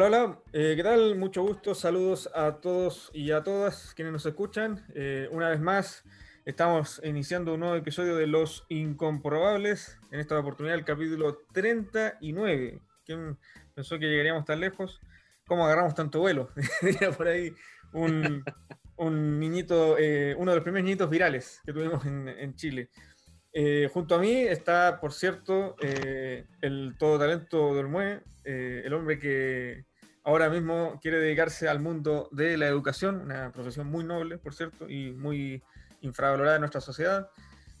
Hola, hola, eh, ¿qué tal? Mucho gusto, saludos a todos y a todas quienes nos escuchan. Eh, una vez más, estamos iniciando un nuevo episodio de Los Incomprobables, en esta oportunidad el capítulo 39. ¿Quién pensó que llegaríamos tan lejos? ¿Cómo agarramos tanto vuelo? Diría por ahí un, niñito, eh, uno de los primeros niñitos virales que tuvimos en, Chile. Junto a mí está, por cierto, el todo talento Dolmue, eh, el hombre que ahora mismo quiere dedicarse al mundo de la educación, una profesión muy noble, por cierto, y muy infravalorada en nuestra sociedad.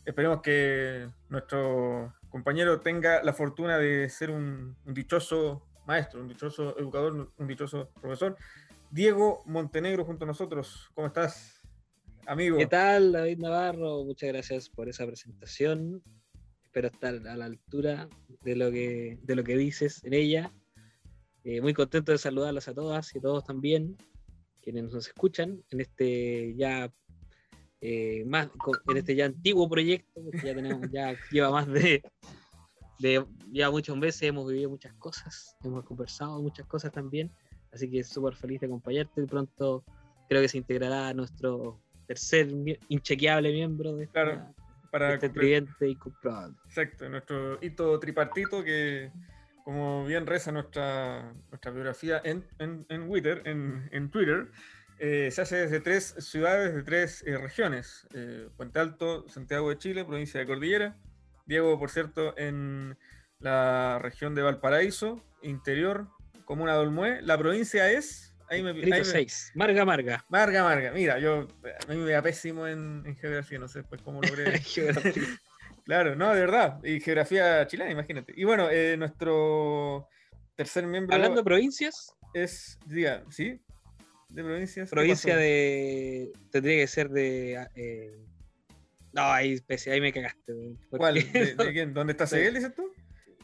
Esperemos que nuestro compañero tenga la fortuna de ser un, un dichoso maestro, un dichoso educador, un dichoso profesor. Diego Montenegro junto a nosotros, ¿cómo estás? Amigo. ¿Qué tal, David Navarro? Muchas gracias por esa presentación. Espero estar a la altura de lo que, de lo que dices en ella. Eh, muy contento de saludarlas a todas y todos también, quienes nos escuchan en este ya eh, más en este ya antiguo proyecto, porque ya tenemos, ya lleva más de, de ya muchos meses, hemos vivido muchas cosas, hemos conversado muchas cosas también, así que súper feliz de acompañarte y pronto creo que se integrará a nuestro tercer inchequeable miembro de, esta, Claro, para este tridente incomprobable. Exacto, nuestro hito tripartito que, como bien reza nuestra, nuestra biografía en, en, en Twitter, en, en Twitter eh, se hace desde tres ciudades, de tres eh, regiones. Eh, Puente Alto, Santiago de Chile, provincia de Cordillera. Diego, por cierto, en la región de Valparaíso, interior, comuna de Olmué. La provincia es... Ahí me, ahí me- 6, Marga Marga. Marga, Marga. Mira, yo a mí me da pésimo en, en geografía, no sé pues cómo logré... Geografía. Claro, no, de verdad. Y geografía chilena, imagínate. Y bueno, eh, nuestro tercer miembro Hablando de provincias, es, diga, ¿sí? De provincias. ¿qué provincia de. Tendría que ser de. eh, no, ahí, ahí me cagaste. ¿Cuál? ¿De, de quién? ¿Dónde está Seguel, dices tú?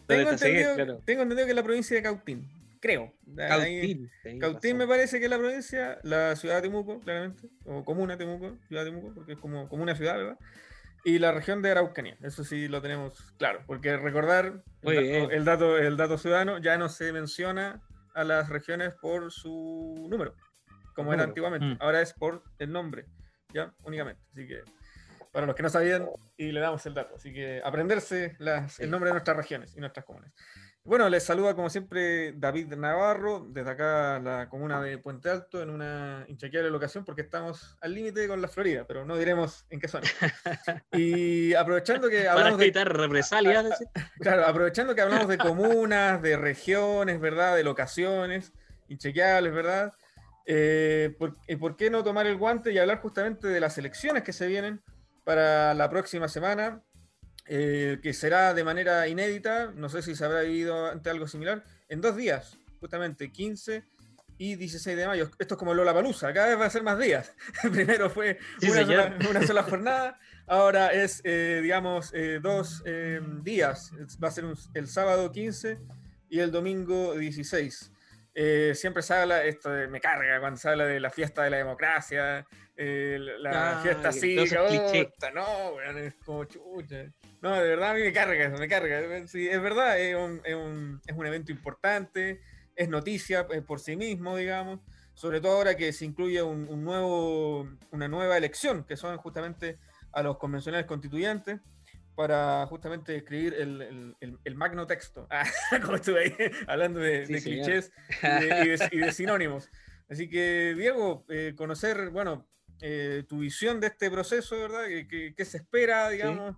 ¿Dónde Tengo entendido, Claro. tengo entendido que es la provincia de Cautín. Creo. Ahí- Cautín. Cautín me parece que es la provincia, la ciudad de Temuco, claramente, o comuna Temuco, ciudad de Temuco, porque es como, como una ciudad, ¿verdad? Y la región de Araucanía, eso sí lo tenemos claro, porque recordar el, el, dato, el dato ciudadano ya no se menciona a las regiones por su número, como era antiguamente, Mm. ahora es por el nombre, ya, únicamente. Así que, para los que no sabían, y le damos el dato, así que aprenderse las- el nombre de nuestras regiones y nuestras comunas. Bueno, les saluda como siempre David Navarro, desde acá la comuna de Puente Alto, en una inchequeable locación, porque estamos al límite con la Florida, pero no diremos en qué zona. Y aprovechando que Para hablamos de, evitar represalias. claro, aprovechando que hablamos de comunas, de regiones, ¿verdad? De locaciones, inchequeables, ¿verdad? Eh, ¿por, y por qué no tomar el guante y hablar justamente de las elecciones que se vienen para la próxima semana? Eh, que será de manera inédita, no sé si se habrá vivido ante algo similar, en dos días, justamente 15 y 16 de mayo. Esto es como Lola Palusa, cada vez va a ser más días. Primero fue Sí, una, sola, una sola jornada, ahora es, eh, digamos, eh, dos eh, días. Va a ser un- el sábado 15 y el domingo 16. Eh, siempre se habla, esto de- me carga cuando se habla de la fiesta de la democracia, eh, la Ah, fiesta clichés. puta, no, es como chucha. No, de verdad a mí me carga me carga. Sí, es verdad, es un, es un- es un evento importante, es noticia eh, por sí mismo, digamos, sobre todo ahora que se incluye un, un nuevo, una nueva elección, que son justamente a los convencionales constituyentes, para justamente escribir el, el- el- el magno texto. Ah, como estuve ahí hablando de, Sí, de señor. clichés y de, y de- y de sinónimos. Así que, Diego, eh, conocer, bueno, eh, tu visión de este proceso, ¿verdad? ¿Qué, qué- qué se espera, digamos?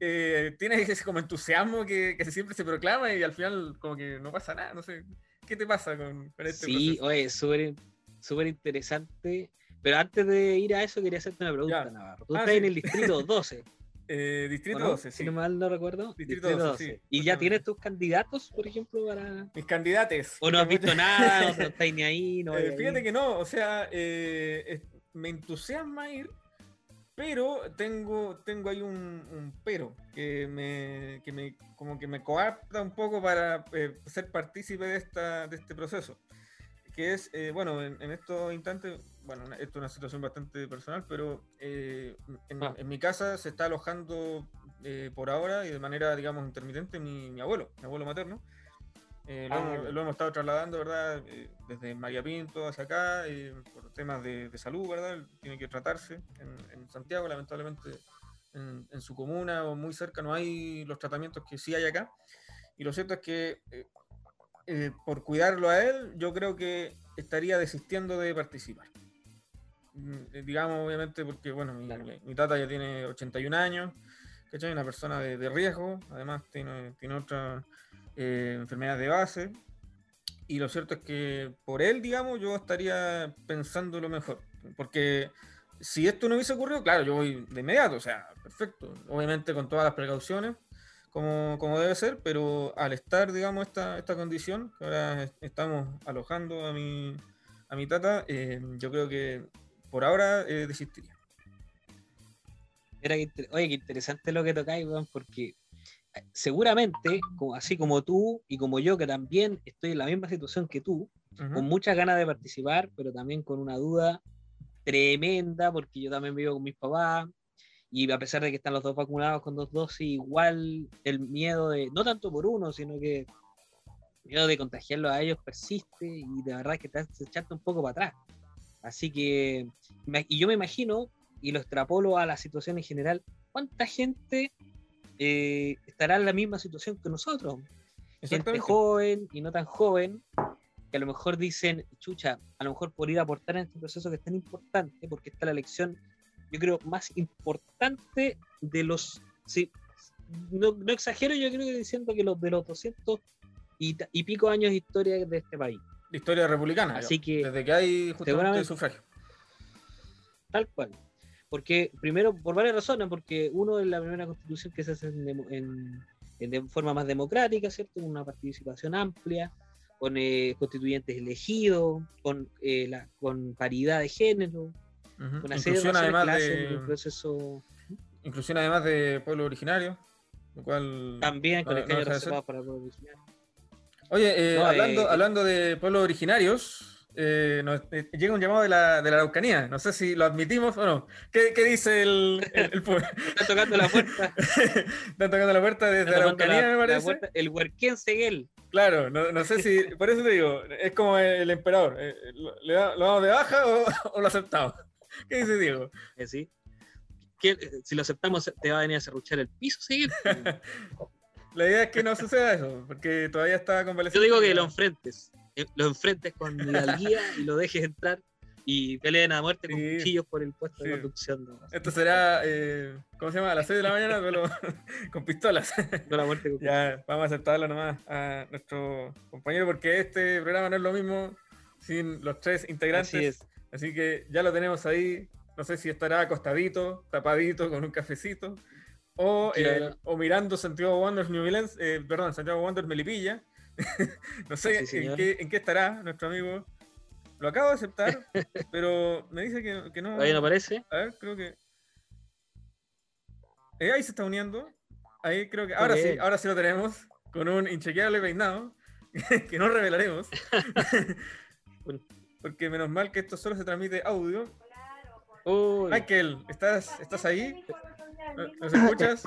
Eh, ¿Tienes ese como entusiasmo que, que siempre se proclama y al final como que no pasa nada? No sé, ¿qué te pasa con, con este Sí, proceso? oye, súper súper interesante. Pero antes de ir a eso, quería hacerte una pregunta, Ya. Navarro. Tú Ah, estás sí. en el distrito 12. Eh, Distrito ¿o no? 12, sí. Si no mal no recuerdo. Distrito 12, sí, ¿Y ya tienes tus candidatos, por ejemplo, para.? Mis candidatos. ¿O no has visto nada? ¿O no estáis ni ahí? No Eh, fíjate ahí? que no, o sea, eh, me entusiasma ir, pero tengo, tengo ahí un, un pero que me, que me como que me coapta un poco para eh, ser partícipe de esta de este proceso. Que es, eh, bueno, en, en estos instantes, bueno, esto es una situación bastante personal, pero eh, en, Ah. en mi casa se está alojando por ahora y de manera, digamos, intermitente mi, mi abuelo, mi abuelo materno. Eh, lo, Ah, hemos, lo hemos estado trasladando, ¿verdad? Eh, desde María Pinto hacia acá, eh, por temas de, de salud, ¿verdad? Tiene que tratarse en, en Santiago, lamentablemente en, en su comuna o muy cerca no hay los tratamientos que sí hay acá. Y lo cierto es que eh, por cuidarlo a él, yo creo que estaría desistiendo de participar. Mm, Digamos, obviamente, porque, bueno, mi, Claro. mi- mi tata ya tiene 81 años, ¿cachai? Una persona de, de riesgo, además tiene, tiene otras eh, enfermedades de base. Y lo cierto es que por él, digamos, yo estaría pensando lo mejor. Porque si esto no hubiese ocurrido, claro, yo voy de inmediato, o sea, perfecto. Obviamente con todas las precauciones, como, como debe ser, pero al estar, digamos, esta, esta condición, que ahora es- estamos alojando a mi, a mi tata, eh, yo creo que por ahora eh, desistiría. Qué inter- oye, qué interesante lo que tocáis, porque seguramente, como- así como tú y como yo, que también estoy en la misma situación que tú, con muchas ganas de participar, pero también con una duda tremenda, porque yo también vivo con mis papás, y a pesar de que están los dos vacunados con dos dosis, igual el miedo de, no tanto por uno, sino que el miedo de contagiarlo a ellos persiste, y de verdad que te hace echarte un poco para atrás. Así que, y yo me imagino, y lo extrapolo a la situación en general, ¿cuánta gente eh, estará en la misma situación que nosotros? gente joven y no tan joven, que a lo mejor dicen, chucha, a lo mejor por ir a aportar en este proceso que es tan importante, porque está la elección, yo creo, más importante de los, sí, no, no exagero, yo creo que diciendo que los de los 200 y, y pico años de historia de este país, historia republicana. Así yo, que, desde que hay justamente el sufragio. tal cual. Porque, primero, por varias razones, porque uno es la primera constitución que se hace en, en- en de forma más democrática, ¿cierto? Con una participación amplia, con eh, constituyentes elegidos, con, eh, la, con paridad de género, una serie de Inclusión razones además de, el proceso inclusión además de pueblo originario, lo cual también con no- el no reservado para pueblo original. Oye, eh, No, hablando, eh, hablando de pueblos originarios, eh, nos- eh, llega un llamado de la, de la Araucanía. No sé si lo admitimos o no. ¿Qué, qué dice el, el, el pueblo? Está tocando la puerta, Están tocando la puerta desde la Araucanía, la- me parece. puerta, el huerquén Seguel. Claro, no, no sé si. Por eso te digo, es como el emperador. eh, ¿Lo, le da- lo damos de baja o, o lo aceptamos? ¿Qué dice Diego? Eh, ¿sí? Si lo aceptamos, te va a venir a serruchar el piso, Seguel. La idea es que no suceda eso, porque todavía está Yo convaleciente. digo que lo enfrentes, lo enfrentes con la guía y lo dejes entrar y peleen a muerte con Sí. cuchillos por el puesto de Sí. conducción. ¿no? Esto será, eh, ¿cómo se llama? A las 6 de la mañana, pero con pistolas. No la muerte con Ya, vamos a aceptarlo nomás a nuestro compañero porque este programa no es lo mismo sin los tres integrantes. Así es. Así que ya lo tenemos ahí. No sé si estará acostadito, tapadito, con un cafecito. O, eh, Claro. o mirando Santiago Wanderers New Orleans, eh, perdón, Santiago Wanderers Melipilla. no sé Sí, en, qué, en qué estará nuestro amigo. Lo acabo de aceptar, pero me dice que, que no. Todavía no aparece. A ver, creo que. Eh, ahí se está uniendo. Ahí creo que. Ahora sí, ahora sí lo tenemos. Con un inchequeable peinado. que no revelaremos. Porque menos mal que esto solo se transmite audio. Uy, Michael, ¿estás, ¿estás ahí? ¿No- ¿Nos escuchas?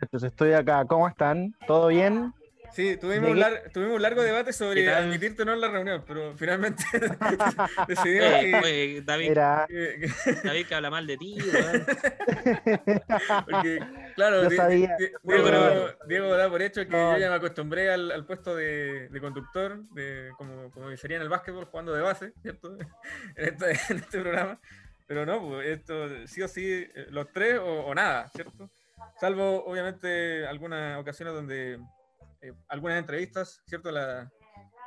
Estoy estoy acá. ¿Cómo están? ¿Todo bien? Sí, tuvimos un, lar- tuvimos un largo debate sobre admitirte o no en la reunión, pero finalmente decidimos eh, que, oye, David, Mira, que- que- David que habla mal de ti. Porque, claro, Yo Di- sabía, Di- yo Diego. Diego da por hecho que No. yo ya me acostumbré al, al puesto de, de conductor, de, como, como sería en el básquetbol, jugando de base, ¿cierto? En este, en este programa. Pero no, pues esto sí o sí, eh, los tres o, o nada, ¿cierto? Salvo, obviamente, algunas ocasiones donde eh, algunas entrevistas, ¿cierto? La,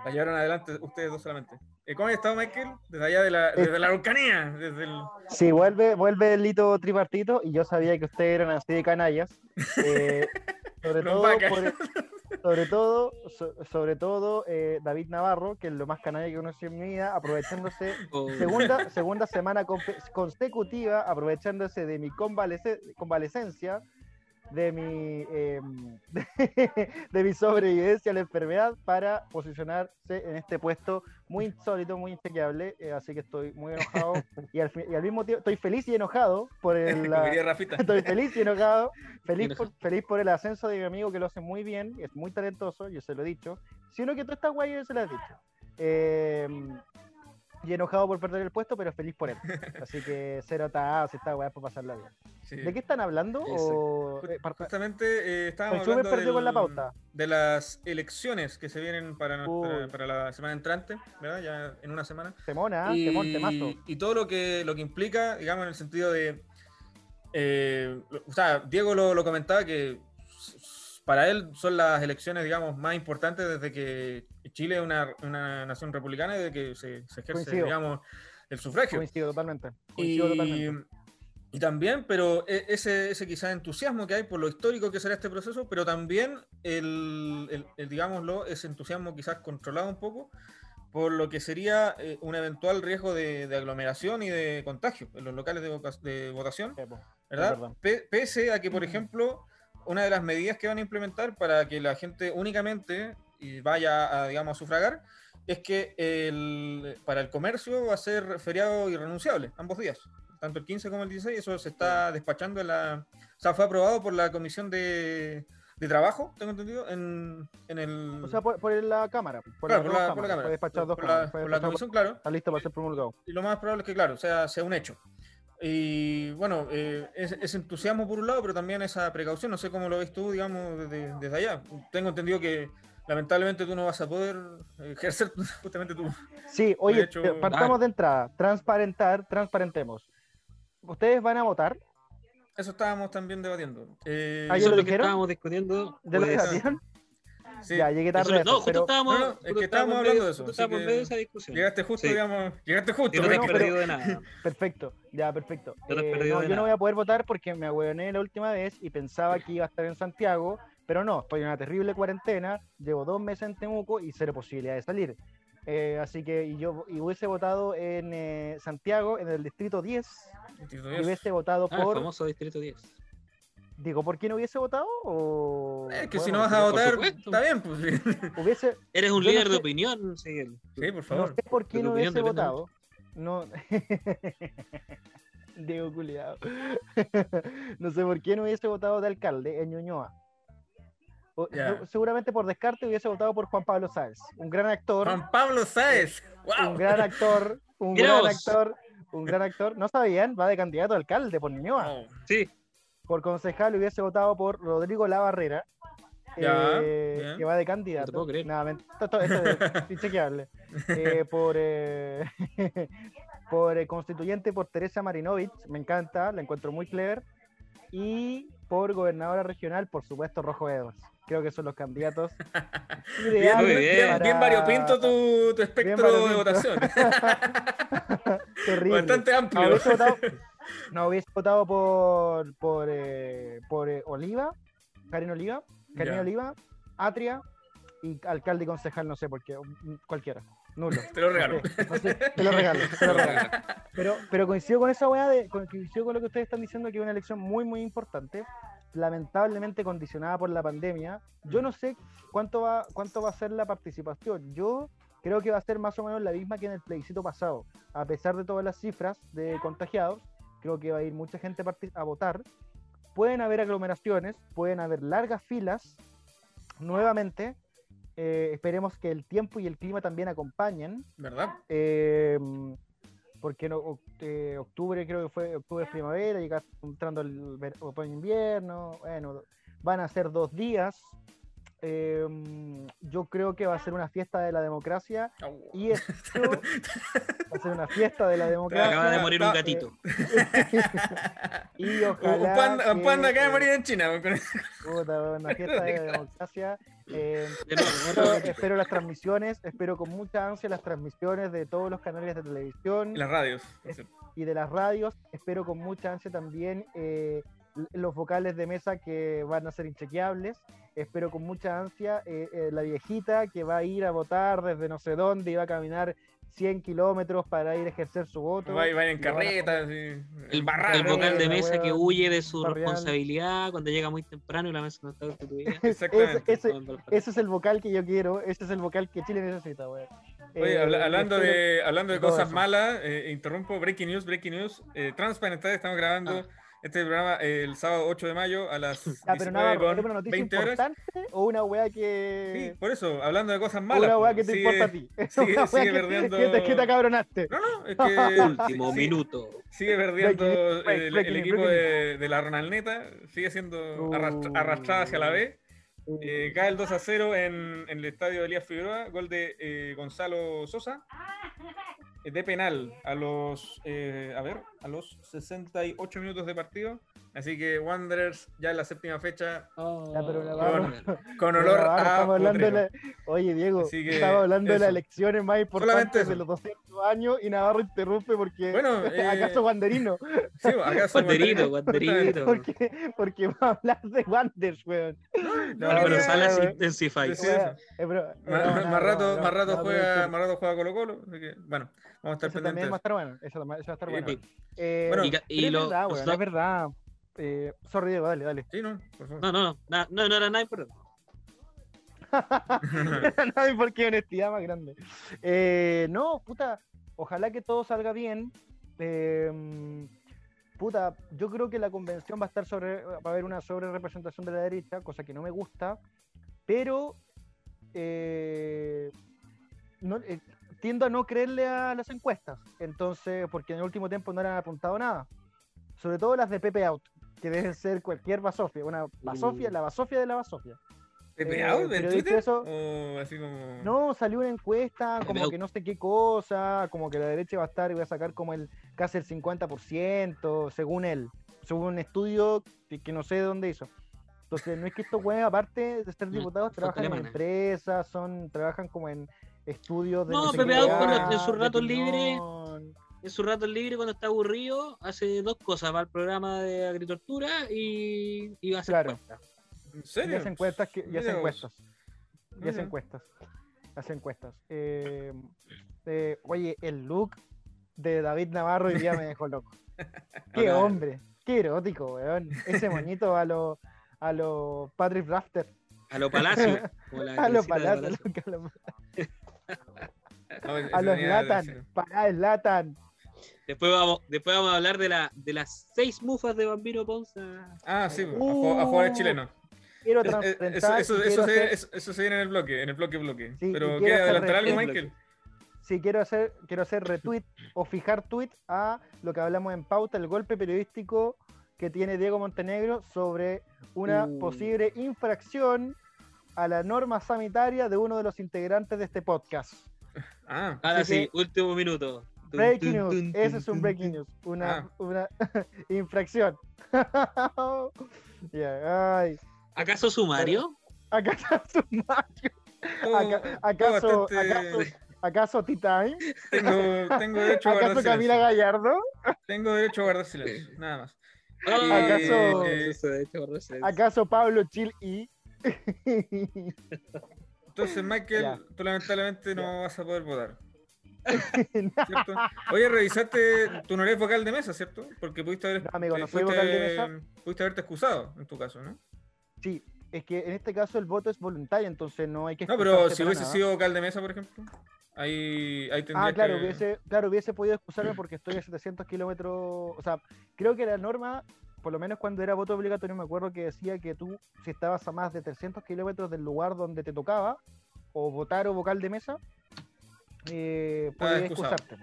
la llevaron adelante ustedes dos solamente. Eh, ¿Cómo has estado, Michael? Desde allá de la, desde la Araucanía, desde el... sí, vuelve, vuelve el lito tripartito y yo sabía que ustedes eran así de canallas. Eh, sobre, todo por- sobre todo, so- sobre todo eh, David Navarro, que es lo más canalla que conocí en mi vida, aprovechándose O- segunda, segunda semana consecutiva, aprovechándose de mi convalece- convalecencia, de mi, eh, de, de mi sobrevivencia a la enfermedad para posicionarse en este puesto muy insólito, muy inchequeable. eh, así que estoy muy enojado y al, y al mismo tiempo estoy feliz y enojado por el, la- Rafita. Estoy feliz y enojado. Feliz por, feliz por el ascenso de mi amigo que lo hace muy bien, es muy talentoso, yo se lo he dicho. sino que todas estas guayas se las he dicho. Eh, y enojado por perder el puesto, pero feliz por él. Así que cero atadas, esta weá por pasarla bien. Sí. ¿De qué están hablando? O, eh, Justamente eh, estábamos hablando perdió con la del- pauta. de las elecciones que se vienen para, nuestra- para la semana entrante, ¿verdad? Ya en una semana. Temona, temón, temazo. y todo lo que, lo que implica, digamos, en el sentido de. eh, o sea, Diego lo, lo comentaba que para él son las elecciones, digamos, más importantes desde que Chile es una, una nación republicana y desde que se, se ejerce, Coincido. digamos, el sufragio. Coincido totalmente. Coincido Y, totalmente. y también, pero e- ese, ese quizás entusiasmo que hay por lo histórico que será este proceso, pero también el, el- el, digámoslo, ese entusiasmo quizás controlado un poco por lo que sería eh, un eventual riesgo de, de aglomeración y de contagio en los locales de, de votación. ¿verdad? verdad. Pe- pese a que, por ejemplo, una de las medidas que van a implementar para que la gente únicamente y vaya a, digamos, a sufragar, es que el- para el comercio va a ser feriado irrenunciable, ambos días, tanto el 15 como el 16, eso se está despachando en la... O sea, fue aprobado por la Comisión de, de Trabajo, tengo entendido, en, en el... O sea, por, por la cámara. Por, claro, las por la, por la Cámara, Fue despachado por, dos por la, cámaras, fue por la despachado- Comisión, claro, Está listo para ser promulgado. y lo más probable es que, claro, sea, sea un hecho. Y bueno, eh, es, ese entusiasmo por un lado, pero también esa precaución. No sé cómo lo ves tú, digamos, desde, desde allá. Tengo entendido que lamentablemente tú no vas a poder ejercer justamente tu. Sí, oye, eh, partamos de entrada. Transparentar, transparentemos. ¿Ustedes van a votar? Eso estábamos también debatiendo. Eh, Ah, Eso lo es lo que dijeron? estábamos discutiendo. ¿De lo que pues, debatieron? Sí, Ya, llegué eso tarde. no, eso, justo pero- estábamos, No, no, es que estábamos hablando medio- de eso, justo estábamos en medio de esa discusión. llegaste justo, Sí. digamos. Llegaste justo. Y no te has no, porque- pero- perdido de nada. Perfecto, ya, perfecto. No te has Eh, perdido no, de yo no voy a poder votar porque me ahueoné la última vez y pensaba que iba a estar en Santiago, pero no, estoy en una terrible cuarentena, llevo dos meses en Temuco y cero posibilidad de salir. Eh, así que y yo y hubiese votado en eh, Santiago, en el distrito 10, y hubiese votado Ah, el por... famoso Distrito 10. Digo, ¿por qué no hubiese votado? O... Es que bueno, si no vas a votar, supuesto. está bien, pues. sí. Hubiese, Eres un Yo no líder de opinión, Miguel. Sí, por No favor. sé por qué no hubiese votado. No. Diego culiado. no sé por qué no hubiese votado de alcalde en Ñuñoa. O- Seguramente por descarte hubiese votado por Juan Pablo Sáez, un gran actor, Juan Pablo Sáez. ¡Wow! un gran actor, un gran vos. actor, un gran actor. No sabían, va de candidato a alcalde por Ñuñoa. No. Sí, Por concejal hubiese votado por Rodrigo Lavarrera, Ya, eh, que va de No candidato. te puedo creer. Nada, esto, esto es inchequeable. Eh, por eh, por eh, constituyente por Teresa Marinovich, me encanta, la encuentro muy clever. Y por gobernadora regional, por supuesto, Rojo Edwards. Creo que son los candidatos Bien, bien. variopinto tu, tu espectro de votación. Terrible. Bastante No, amplio. votado, no, hubiese votado por, por, eh, por eh, Oliva, Karina Oliva, Karina Ya. Oliva, Atria y alcalde y concejal, no sé por qué, mm, cualquiera, nulo. Te lo regalo. No sé, te lo regalo, te lo regalo. Pero, pero coincido con esa weá, de, coincido con lo que ustedes están diciendo, que es una elección muy, muy importante, lamentablemente condicionada por la pandemia. Yo no sé cuánto va, cuánto va a ser la participación. Yo creo que va a ser más o menos la misma que en el plebiscito pasado. A pesar de todas las cifras de contagiados, creo que va a ir mucha gente a, a votar. Pueden haber aglomeraciones, pueden haber largas filas. Nuevamente, eh, esperemos que el tiempo y el clima también acompañen. ¿Verdad? Eh, porque no, eh, octubre creo que fue octubre es primavera, llega entrando el ver- otoño invierno, bueno, van a ser dos días. Eh, yo creo que va a ser una fiesta de la democracia y esto va a ser una fiesta de la democracia acaba de morir un Ah, gatito. y ojalá un panda, un que, panda acaba de eh, morir en China. puta, una fiesta de la democracia. Eh, De nuevo, espero, las transmisiones, espero con mucha ansia las transmisiones de todos los canales de televisión. En las radios. y de las radios. Espero con mucha ansia también eh, los vocales de mesa que van a ser inchequeables. Espero con mucha ansia eh, eh, la viejita que va a ir a votar desde no sé dónde y va a caminar 100 kilómetros para ir a ejercer su voto. Va, va en a carreta. así, El, barraco. el vocal de la mesa que huye de su barrial. responsabilidad cuando llega muy temprano y la mesa no está constituida. Exactamente. Ese, ese es el vocal que yo quiero, ese es el vocal que Chile necesita, weón. Oye, Eh, habla- hablando, de, hablando de cosas eso. malas, eh, interrumpo, breaking news, breaking news. Eh, Transparentar, estamos grabando Ah. Este programa eh, el sábado 8 de mayo a las Ya, pero 19 Navarro, con ¿es una noticia 20 horas. o una weá que. Sí, por eso, hablando de cosas o malas. una weá pues, que te sigue- importa a ti. sigue- Una sigue que- perdiendo- que te, que te acabronaste. No, no, es que Último sí, minuto. sigue perdiendo el, el equipo de, de la Ronaldneta, sigue siendo arrastra- Uh. arrastrada hacia la B. Eh, cae el 2 a 0 en, en el estadio de Elías Figueroa, gol de eh, Gonzalo Sosa, eh, de penal a los, eh, a ver, a los 68 minutos de partido. Así que Wanderers ya en la séptima fecha Ya, pero la Oh, con Pero olor ahora a estamos hablando la- Oye, Diego, estamos hablando de las eso. elecciones más importantes eso. de los 200 años y Navarro interrumpe porque Bueno, eh, acaso Wanderino, Sí, ¿acaso Banderito, Wanderers? banderito. porque, porque va a hablar de Wanders, weón. No, No, pero salas. Intensify. Eso. Más, rato, juega, pero- más rato juega Colo Colo, así que bueno, vamos a estar Eso pendientes. también va a estar bueno. Eso, también- eso va a estar bueno. Eh, Bueno, Y, es lo- verdad, weón, es verdad. Eh, sorry, Diego, dale, dale. Sí, no, por favor. No, no, no, na- no, no era nada importante. no hay por qué honestidad más grande. Eh, no, puta, ojalá que todo salga bien. Eh, puta, yo creo que la convención va a estar sobre, va a haber una sobre representación de la derecha, cosa que no me gusta, pero eh, no- eh, tiendo a no creerle a las encuestas, entonces, porque en el último tiempo no le han apuntado nada, sobre todo las de Pepe Out, que deben ser cualquier basofia, una basofia, Uh. la basofia de la basofia. ¿Pepe Eh, Out en Twitter? eso- O así como. No, salió una encuesta, como que no sé qué cosa, como que la derecha va a estar y va a sacar como el casi el 50%, según él, según un estudio que, que no sé de dónde hizo. Entonces, no es que estos güeyes, aparte de ser diputados, trabajan en empresas, son, trabajan como en estudios de No, sé Pepe Out, en sus ratos libres. En su rato libre, cuando está aburrido, hace dos cosas. Va al programa de agricultura y, y va a hacer Claro. encuestas. ¿En Y serio? hace encuestas, que, y hace encuestas. Y hace encuestas. Hace encuestas. Eh, eh, oye, el look de David Navarro hoy día me dejó loco. Qué hombre, qué erótico, weón. Ese moñito a los a los Patrick Rafter. A lo Palacio. A los camiseta a los, No, a Latan. Para el Latan. Después vamos, después vamos a hablar de, la, de las seis mufas de Bambino Ponza. Ah, sí, a, ju- a jugadores Uh, chilenos. Quiero Es- es- Eso, eso, eso, quiero se, hacer- eso, eso se viene en el bloque, en el bloque bloque. Sí, Pero quiero ¿quieres hacer adelantar algo. Michael? Sí, quiero hacer, quiero hacer retweet o fijar tweet a lo que hablamos en pauta, el golpe periodístico que tiene Diego Montenegro sobre una Uh. posible infracción a la norma sanitaria de uno de los integrantes de este podcast. Ah, Ahora Así sí, último minuto. Breaking news, ese es un breaking news, una, Ah. una infracción. Ay, ¿Acaso sumario? acá está su Mario. todo- Aca- todo ¿Acaso, bastante- acaso, acaso T-Time? Tengo, tengo derecho a guardar ¿Acaso Camila silencio. Gallardo? Tengo derecho a guardar silencio, nada más. Ah, ¿Acaso- eh. ¿Acaso Pablo Chil y? Entonces, Michael, Ya. tú lamentablemente no vas a poder votar. ¿Cierto? Oye, revisaste, tú no eres vocal de mesa, ¿cierto? Porque pudiste haber, No, amigo, te- no soy fuiste- vocal de mesa. Pudiste haberte excusado, en tu caso, ¿no? Sí, es que en este caso el voto es voluntario, entonces no hay que. No, pero si hubiese nada. sido vocal de mesa, por ejemplo, ahí, ahí tendrías Ah, claro, que... hubiese, claro, hubiese podido excusarme porque estoy a 700 kilómetros. O sea, creo que la norma, por lo menos cuando era voto obligatorio, me acuerdo que decía que tú, si estabas a más de 300 kilómetros del lugar donde te tocaba, o votar o vocal de mesa, eh, podías excusarte.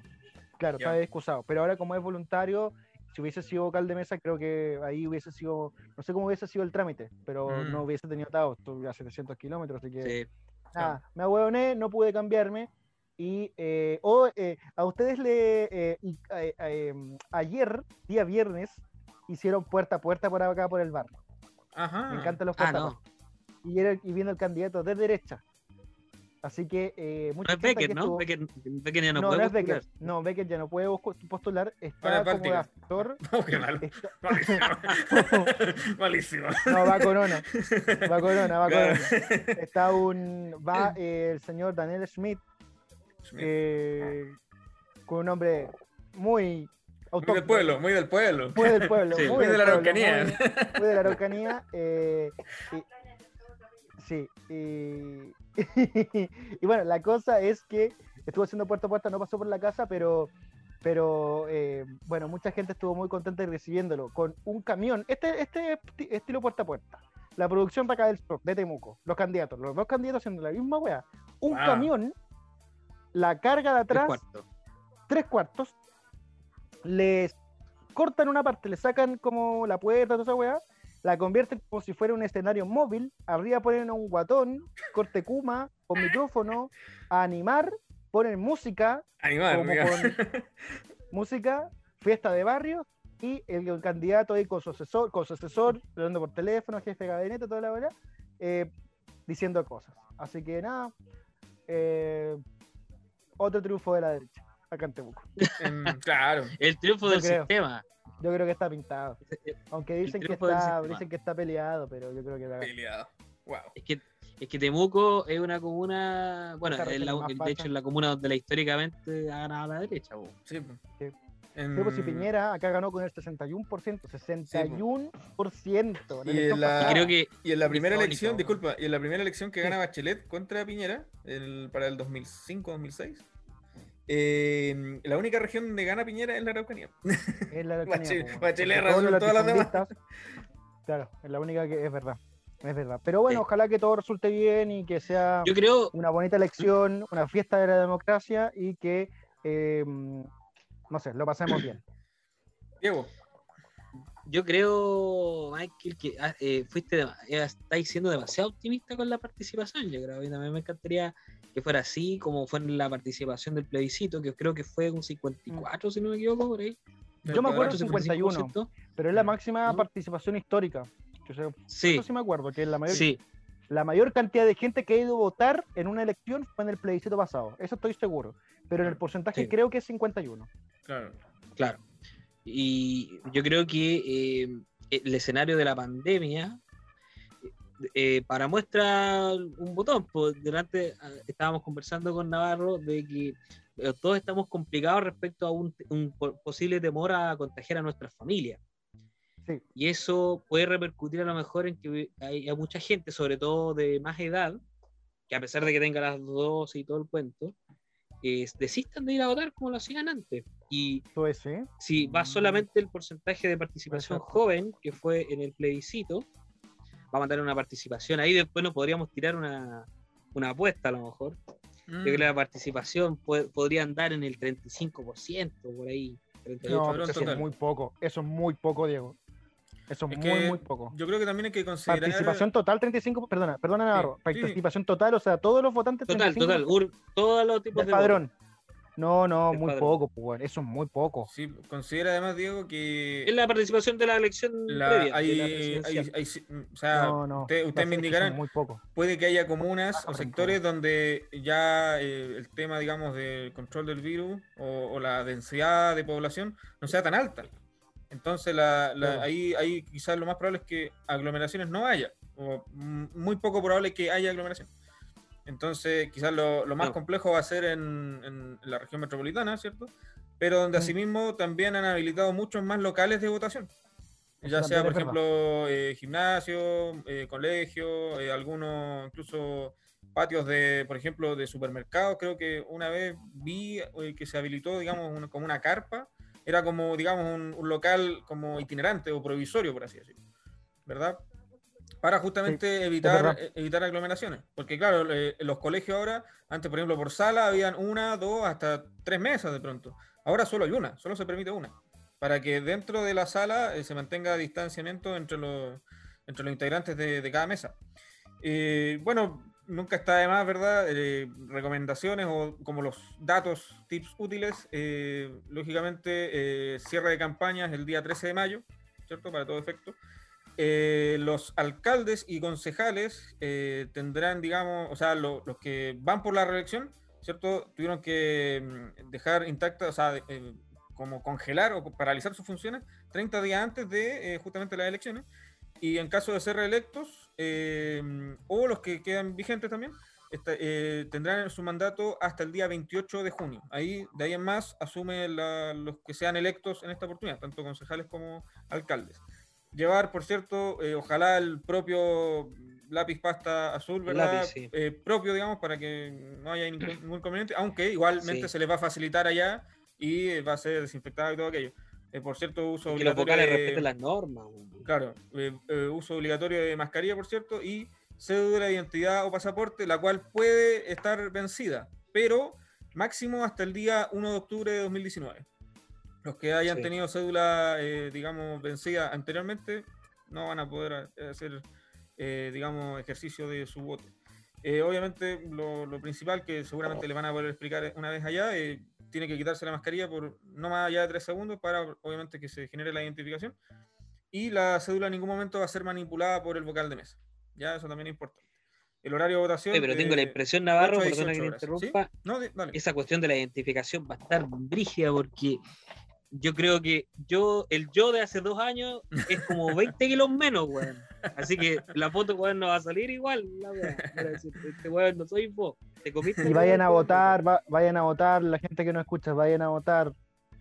Claro, Ya. estaba excusado. Pero ahora, como es voluntario, si hubiese sido vocal de mesa, creo que ahí hubiese sido. No sé cómo hubiese sido el trámite, pero Mm. no hubiese tenido atado. Estuve a 700 kilómetros, así que. Sí. Nada, me ahueoné, no pude cambiarme. Y eh, o, eh, a ustedes le. eh, eh, eh, ayer, día viernes, hicieron puerta a puerta por acá por el barrio. Ajá. Me encantan los Ah, puerta a no. Y, era, y viendo el candidato de derecha. Así que eh, No es Beckett, que ¿no? estuvo- Beckett, Beckett ya no, No, no, puede es Beckett. postular. No, Beckett ya no puede busco- postular. Ahora Está es como actor. Oh, qué malo. está- Malísimo. Malísimo. No, va Corona. Va Corona, va Claro. Corona. Está un. Va eh, el señor Daniel Schmidt, eh, con un nombre muy Muy del pueblo, muy del pueblo. Muy del pueblo. Sí. muy, Muy de la pueblo, Araucanía. Muy, muy de la Araucanía. eh, y- sí. Y, y bueno, la cosa es que estuvo haciendo puerta a puerta, no pasó por la casa, pero Pero eh, bueno, mucha gente estuvo muy contenta recibiéndolo con un camión. Este, este estilo puerta a puerta. La producción para acá del de Temuco. Los candidatos, los dos candidatos haciendo la misma weá. Un camión, la carga de atrás, tres cuartos, les cortan una parte, le sacan como la puerta, toda esa weá, la convierten como si fuera un escenario móvil, arriba ponen un guatón, corte Kuma, con micrófono, a animar, ponen música, animar, como con música, fiesta de barrio, y el, candidato ahí con su asesor, con su asesor, hablando por teléfono, jefe de gabinete, toda la hora, eh, diciendo cosas. Así que nada, eh, otro triunfo de la derecha, acá en Temuco. claro. El triunfo del sistema. Yo creo que está pintado. Aunque dicen que está, dicen que está peleado, pero yo creo que está peleado. Wow. Es que es que Temuco es una comuna, bueno, es la, de hecho es la comuna donde la históricamente ha ganado a la derecha. Sí, sí. En... Pues, si Piñera acá ganó con el 61%, 61%. y, en la, creo que y en la primera elección, disculpa, y en la primera elección que gana Bachelet contra Piñera, el, para el 2005-2006, eh, la única región donde gana Piñera es la Araucanía. Es la Araucanía. Bachelet razón todas las demás. Claro, es la única que es verdad. Es verdad. Pero bueno, ojalá que todo resulte bien y que sea Yo creo... una bonita elección, una fiesta de la democracia y que, eh, no sé, lo pasemos bien. Diego. Yo creo, Michael, que ah, eh, fuiste eh, estáis siendo demasiado optimista con la participación. Yo creo que también me encantaría que fuera así, como fue en la participación del plebiscito, que creo que fue un 54, si no me equivoco, por ahí. Yo me acuerdo 51, pero es la máxima participación histórica sí. Eso sí me acuerdo, que la mayor, la mayor cantidad de gente que ha ido a votar en una elección fue en el plebiscito pasado. Eso estoy seguro. Pero en el porcentaje creo que es 51. Claro. Claro. Y yo creo que eh, el escenario de la pandemia, eh, para muestra un botón, pues delante ah, estábamos conversando con Navarro de que eh, todos estamos complicados respecto a un, un posible temor a contagiar a nuestras familias. Y eso puede repercutir a lo mejor en que hay, mucha gente, sobre todo de más edad, que a pesar de que tenga las dos y todo el cuento, desistan de ir a votar como lo hacían antes. Y si va solamente el porcentaje de participación joven, que fue en el plebiscito, va a mandar una participación. Ahí después nos podríamos tirar una, una apuesta a lo mejor. Yo creo que la mm. participación podría andar en el 35%, por ahí. no, eso es muy poco. Eso es muy poco, Diego. Eso es, muy, muy poco. Yo creo que también hay que considerar. Participación total, 35. Perdona, perdona, Navarro. participación total, o sea, todos los votantes. Total, total. todos los tipos de. Padrón. No, no, muy poco, pues, eso es muy poco. Sí, considera además, Diego, que. Es la participación de la elección. previa, hay, hay, o sea, ustedes me indicarán. Muy poco. Puede que haya comunas o sectores donde ya eh, el tema, digamos, del control del virus o la densidad de población no sea tan alta. Entonces, ahí, ahí quizás lo más probable es que aglomeraciones no haya, o muy poco probable que haya aglomeración. Entonces, quizás lo, más complejo va a ser en, la región metropolitana, ¿cierto? Pero donde mm. asimismo también han habilitado muchos más locales de votación. Ya sea, por ejemplo, eh, gimnasio, eh, colegio, eh, algunos incluso patios de, por ejemplo, de supermercados. Creo que una vez vi que se habilitó, digamos, como una carpa era como, digamos, un, local como itinerante o provisorio, por así decirlo, ¿verdad? Para justamente evitar, eh, evitar aglomeraciones. Porque claro, eh, los colegios ahora, antes por ejemplo por sala, habían una, dos, hasta tres mesas de pronto. Ahora solo hay una, solo se permite una. Para que dentro de la sala eh, se mantenga distanciamiento entre los, entre los integrantes de, de cada mesa. bueno, nunca está de más, ¿verdad? Eh, recomendaciones o como los datos, tips útiles. Eh, lógicamente, eh, cierre de campañas el día 13 de mayo, ¿cierto? Para todo efecto. Los alcaldes y concejales tendrán, digamos, o sea, los que van por la reelección, ¿cierto? Tuvieron que mm, dejar intacta, o sea, como congelar o paralizar sus funciones 30 días antes de justamente las elecciones. Y en caso de ser reelectos, Em, o los que quedan vigentes también, eh, tendrán su mandato hasta el día 28 de junio. Ahí, de ahí en más, asume los que sean electos en esta oportunidad, tanto concejales como alcaldes. Llevar, por cierto, eh, ojalá el propio lápiz pasta azul, ¿verdad? Eh, propio, digamos, para que no haya ningún, inconveniente, aunque igualmente se les va a facilitar allá y va a ser desinfectado y todo aquello. Eh, por cierto, uso Que los obligatorio vocales de- respeten las normas. weón. Claro, eh, eh, uso obligatorio de mascarilla, por cierto, y cédula de identidad o pasaporte, la cual puede estar vencida, pero máximo hasta el día 1 de octubre de 2019. Los que hayan Sí. tenido cédula, eh, digamos, vencida anteriormente, no van a poder hacer, eh, digamos, ejercicio de su voto. Eh, obviamente, lo, lo principal que seguramente le van a poder explicar una vez allá, eh, tiene que quitarse la mascarilla por no más allá de tres segundos para, obviamente, que se genere la identificación y la cédula en ningún momento va a ser manipulada por el vocal de mesa. Ya, eso también es importante. El horario de votación. Oye, pero tengo la eh, impresión, Navarro, 8 a perdona que 18 te horas, ¿sí? interrumpa, No, dale. esa cuestión de la identificación va a estar brígida porque yo creo que yo, el yo de hace dos años es como 20 kilos menos, weón. Así que la foto, weón, no va a salir igual. La este weón no soy vos. Te comiste Y vayan a votar, va- vayan a votar, la gente que no escucha, vayan a votar.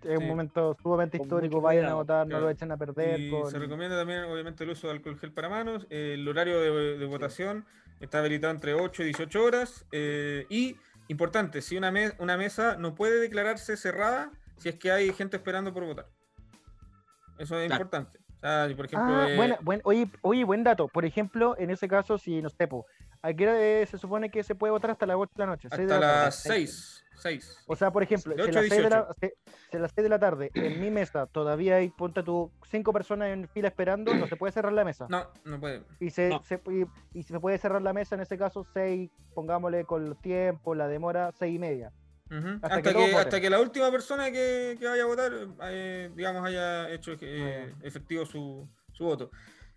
Es un momento sumamente Con histórico, vayan a votar, no lo echen a perder. Y con- se recomienda también, obviamente, el uso de alcohol gel para manos. eh, el horario de, de votación está habilitado entre 8 y 18 horas. eh, y, importante, si una, me- una mesa no puede declararse cerrada si es que hay gente esperando por votar. Eso es Claro. importante. O sea, por ejemplo, Ah, eh, buena, buen, oye, oye, buen dato. Por ejemplo, en ese caso, si no sé, po, ¿a qué hora eh, se supone que se puede votar hasta las 8 de la noche? Hasta la las 6. 6. O sea, por ejemplo, si a 8 a las 6 de, la, 18. si- si a las 6 de la tarde en mi mesa todavía hay, ponte tú, cinco personas en fila esperando, no se puede cerrar la mesa. No, no puede. Y se, No. se- y, y se puede cerrar la mesa en ese caso 6, pongámosle con el tiempo, la demora, 6 y media. Hasta Hasta, que hasta que la última persona que, que vaya a votar, eh, digamos, haya hecho eh, efectivo su, su voto.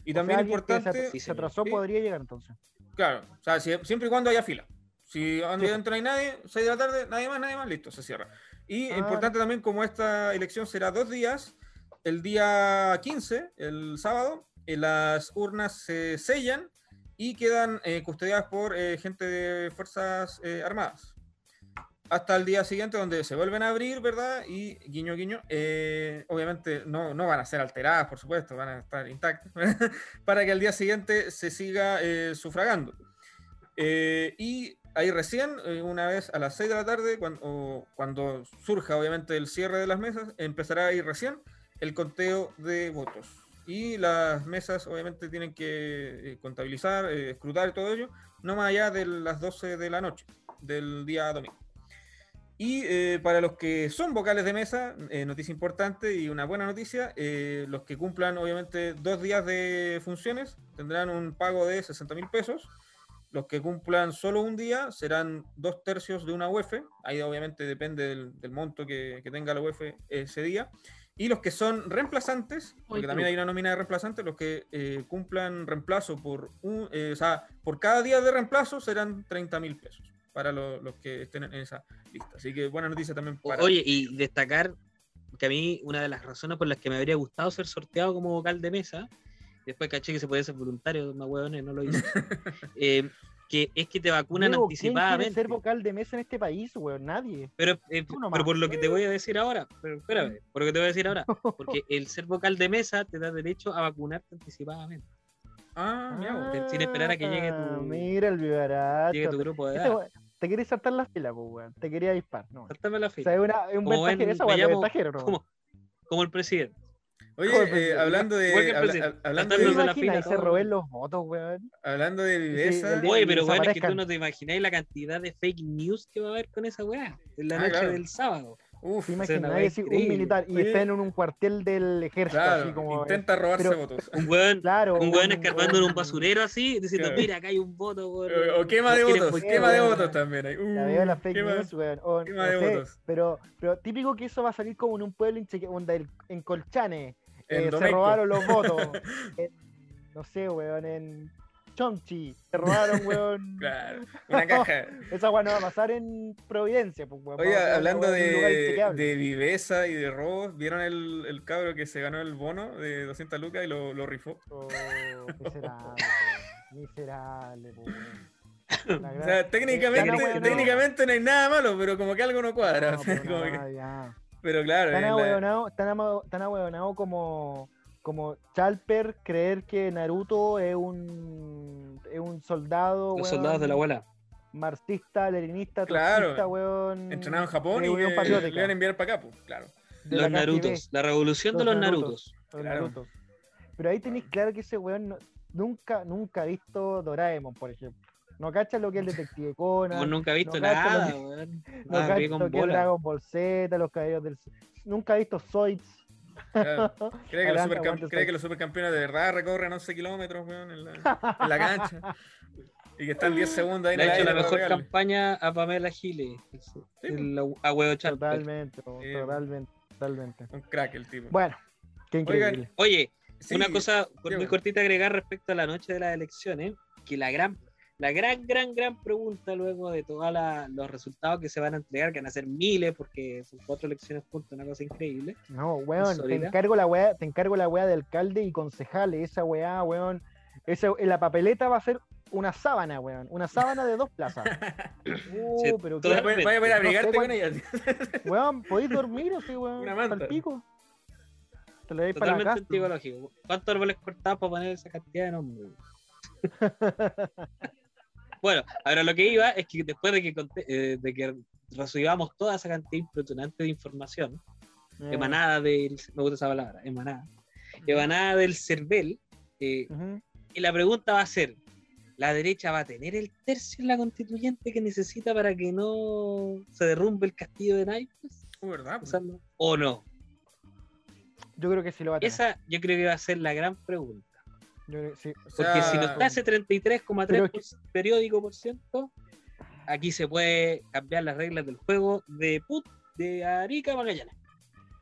Y O también sea, se importante, Sí, se señor. atrasó Sí. podría llegar entonces. claro, o sea, si- siempre y cuando haya fila. Si adentro no hay nadie, 6 de la tarde, nadie más, nadie más, listo, se cierra. Y Ah. importante también, como esta elección será dos días, el día 15, el sábado, eh, las urnas se sellan y quedan eh, custodiadas por eh, gente de Fuerzas eh, Armadas. Hasta el día siguiente, donde se vuelven a abrir, ¿verdad? Y guiño, guiño, eh, obviamente no, no van a ser alteradas, por supuesto, van a estar intactas, para que al día siguiente se siga eh, sufragando. Eh, y ahí recién, eh, una vez a las 6 de la tarde, cuando, cuando surja obviamente el cierre de las mesas, empezará ahí recién el conteo de votos. Y las mesas obviamente tienen que eh, contabilizar, eh, escrutar y todo ello, no más allá de las 12 de la noche del día domingo. Y eh, para los que son vocales de mesa, eh, noticia importante y una buena noticia, eh, los que cumplan obviamente dos días de funciones tendrán un pago de 60 mil pesos. Los que cumplan solo un día serán dos tercios de una UEF. Ahí obviamente depende del, del monto que, que tenga la UEF ese día. Y los que son reemplazantes, porque también hay una nómina de reemplazantes, los que cumplan reemplazo por un, o sea, por cada día de reemplazo serán 30 mil pesos para lo- los que estén en esa lista. Así que buena noticia también para. Oye, y destacar que a mí una de las razones por las que me habría gustado ser sorteado como vocal de mesa, después caché que se podía ser voluntario, más hueones, no lo hice, eh, que es que te vacunan Diego, ¿quién anticipadamente. ser vocal de mesa en este país, weón? Nadie. Pero, eh, pero por lo que te voy a decir ahora, pero espérame, por lo que te voy a decir ahora, porque el ser vocal de mesa te da derecho a vacunarte anticipadamente. Ah, mira. Sin- esperar a que llegue tu- Ah, Mira el vivaracho. Llegue tu grupo de Este edad. Te quería saltar las filas, pues, weón. Te quería disparar. No. Sáltame la O sea, fila. es, una- es un Como ventajero. ven, Esa weón es llamo- ventajero, ¿no? Como, como el presidente. Oye, eh, hablando de. Habla- hablando ¿Te Saltándose de, la fila, todo. roben los votos, weón? hablando de viveza. el- Oye, pero bueno, es que tú no te imagináis la cantidad de fake news que va a haber con esa weá en la Ah, noche claro. del sábado. Uf, ¿Te una imaginas weá decir un militar y está en un cuartel del ejército, claro, así como. intenta robarse pero- votos. Un weón, Claro. un weón un- escarbando en un basurero así, diciendo, Claro. mira, acá hay un voto. por- O, o quema de ¿Quién es votos, quema de votos también. La Uh, veo las fake quema- news, weón. O, quema no de sé, votos. pero, pero típico que eso va a salir como en un pueblo en, Cheque- en Colchane. en eh, se robaron los votos. En- no sé, weón, en Chonchi. Se robaron, weón. Claro, una caja. Esa weón no va a pasar en Providencia, pues, weón. Oye, hablando de, de viveza y de robos, ¿vieron el, el cabro que se ganó el bono de 200 lucas y lo, lo rifó? Oh, miserable. Miserable, weón. O sea, técnicamente, ahueonado- técnicamente no hay nada malo, pero como que algo no cuadra. No, pero no, que- claro, Tan es la- ahueonado, tan, ahueonado como, como Chalper creer que Naruto es un, es un soldado. Los weón, soldados de la abuela. marxista, leninista, Claro. weón. Entrenado en Japón y que Patriótica. le van a enviar para acá, pues, claro. de Los la Narutos. La revolución de Los los Narutos. Narutos. los Claro. Narutos. Pero ahí tenéis claro que ese weón no- nunca, nunca ha visto Doraemon, por ejemplo. No cacha lo que es el Detective Conan. Como nunca he visto no cacha lo nada, que- weón. no Ah, cacha lo que es. Dragon Ball Z, los caballeros del. Nunca ha visto Zoids. Claro. Cree, que los, cree que supercampeones de verdad recorren 11 kilómetros, weón, en la, en la cancha. Y que están 10 segundos ahí en Le ha hecho la mejor campaña a Pamela Giles. El ahuevo Charper. Totalmente, Sí. totalmente, totalmente. Un crack el tipo. Bueno, qué increíble. Oye, Sí, una cosa muy cortita agregar respecto a la noche de las elecciones, que la gran, la gran, gran, gran pregunta luego de todos los resultados que se van a entregar, que van a ser miles, porque son cuatro elecciones juntas, una cosa increíble. No, weón, te encargo la weá, te encargo la weá de alcalde y concejales, esa weá, weón. Esa, en la papeleta va a ser una sábana, weón. Una sábana de dos plazas. Uh, Sí, pero qué- Vaya vaya a ver a No sé abrigarte con cuál- ella. weón, podéis dormir así, weón. Una manta. Pico. Te lo veis para Totalmente casa. antipológico. ¿Cuántos árboles cortados para poner esa cantidad de nombres? bueno, ahora lo que iba es que después de que, conté- eh, de que recibamos toda esa cantidad impresionante de información, Eh, emanada del. Me gusta esa palabra, emanada. Emanada del CERVEL, eh, y la pregunta va a ser: ¿la derecha va a tener el tercio en la constituyente que necesita para que no se derrumbe el castillo de naipes? No- ¿O no? Yo creo que sí lo va a tener. Esa yo creo que va a ser la gran pregunta. Yo creo que sí. O sea, Porque si no está ese 33,3 Pero es que- periódico por ciento, aquí se puede cambiar las reglas del juego de put de Arica a Magallanes.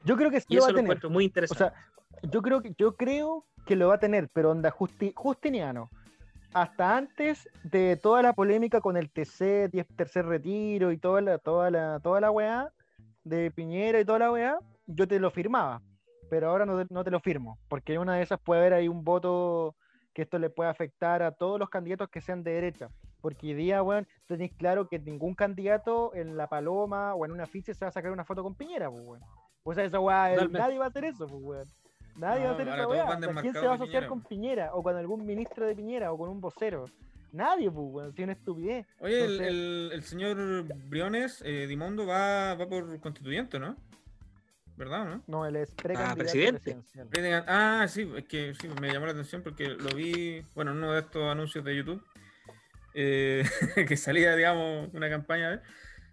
Yo creo que sí Y lo va eso a lo tener. encuentro muy O interesante. sea, yo creo que yo creo que lo va a tener, pero onda justi- justiniano. Hasta antes de toda la polémica con el TC, tercer retiro y toda la, toda la, toda la weá de Piñera y toda la weá, yo te lo firmaba. Pero ahora no te, no te lo firmo, porque una de esas puede haber ahí un voto que esto le puede afectar a todos los candidatos que sean de derecha. Porque hoy día, weón, tenéis claro que ningún candidato en La Paloma o en una afiche se va a sacar una foto con Piñera, pues, weón. O sea, esa weá, eh, nadie va a hacer eso, pues, weón. Nadie va a No, hacer esa weá. O sea, ¿Quién se va a asociar Piñera, con pues. Piñera? O con algún ministro de Piñera o con un vocero. Nadie, pues, weón. Tiene estupidez. Oye, el, Entonces- el- el señor Briones eh, Dimondo va, va por constituyente, ¿no? ¿Verdad o no? No, él es precandidato presidente. presidencial. Predigan- Ah, sí, es que sí, me llamó la atención porque lo vi, bueno, en uno de estos anuncios de YouTube, eh, que salía, digamos, una campaña de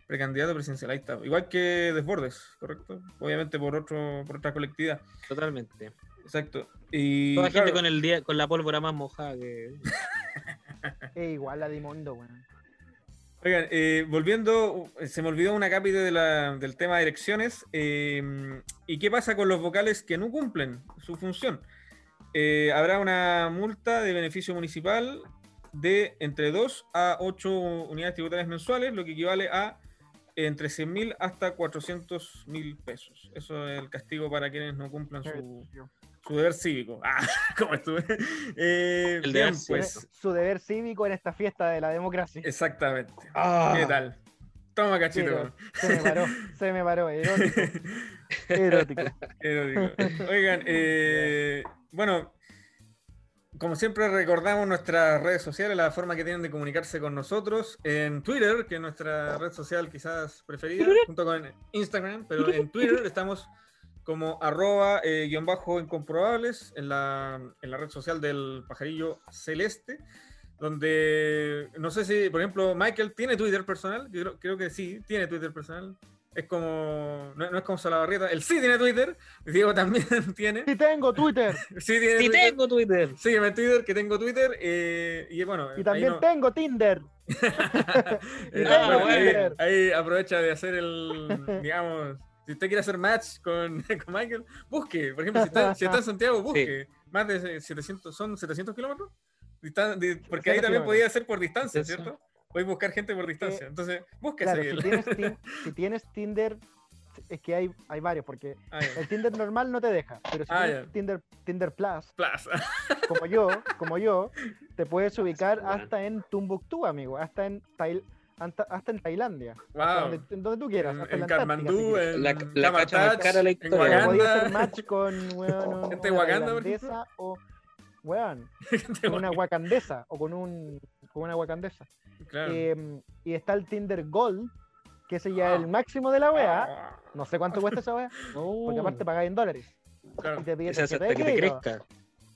precandidato presidencial. Ahí está. Igual que Desbordes, ¿correcto? Obviamente por otro por otra colectividad. Totalmente. Exacto. Y Toda claro, gente con el día, con la pólvora más mojada que. Es igual a Dimondo, weón. Oigan, eh, volviendo, se me olvidó una cápita de del tema de elecciones. eh, ¿Y qué pasa con los vocales que no cumplen su función? Eh, habrá una multa de beneficio municipal de entre 2 a 8 unidades tributarias mensuales, lo que equivale a entre 100 mil hasta 400 mil pesos. Eso es el castigo para quienes no cumplan su, su deber cívico. Ah, ¿cómo estuve? Eh, El bien, deber pues, Su deber cívico en esta fiesta de la democracia. exactamente. Ah. ¿Qué tal? Toma cachito. se me paró, se me paró, erótico. Erótico. Erótico. Oigan, eh, bueno, como siempre recordamos nuestras redes sociales, la forma que tienen de comunicarse con nosotros en Twitter, que es nuestra red social quizás preferida, junto con Instagram, pero en Twitter estamos como arroba eh, guion bajo incomprobables en la, en la red social del pajarillo celeste, donde no sé si, por ejemplo, Michael tiene Twitter personal, yo creo, creo que sí, tiene Twitter personal. Es como, no, no es como Salabarrieta, él sí tiene Twitter, Diego también tiene. Sí tengo Twitter Sí tiene ¡Sí Twitter. tengo Twitter! Sígueme en Twitter, que tengo Twitter. eh, y bueno, y también no- tengo Tinder. eh, tengo ahí aprovecha de hacer el, digamos, si usted quiere hacer match con, con Michael, busque. Por ejemplo, si está, si está en Santiago, busque. Más de 700, ¿son 700 kilómetros? Distan- porque ahí 700 también podía ser por distancia. ¿cierto? Puedes buscar gente por distancia. Entonces, busque Claro, si seguirlo. tienes, Tin- si tienes Tinder, es que hay, hay varios, porque Ah, el Tinder normal no te deja, pero si Ah, tienes. Tinder, Tinder Plus, como yo, como yo, te puedes ubicar Bueno. hasta en Tumbuktu, amigo, hasta en Tail- hasta, hasta en Tailandia, hasta Wow. donde, en donde tú quieras, En, hasta en la Katmandú, en La- la cara la en historia. Podías hacer match con weón, Gente una por tailandesa o weón, con una wakandesa o con un como una wakandesa. Claro. Em, y está el Tinder Gold, que ese ya es Ah. el máximo de la weá. Ah, No sé cuánto cuesta esa weá, porque aparte pagáis en dólares. claro. Y te pide Ese hace tarjeta hasta de que te crédito. crezca.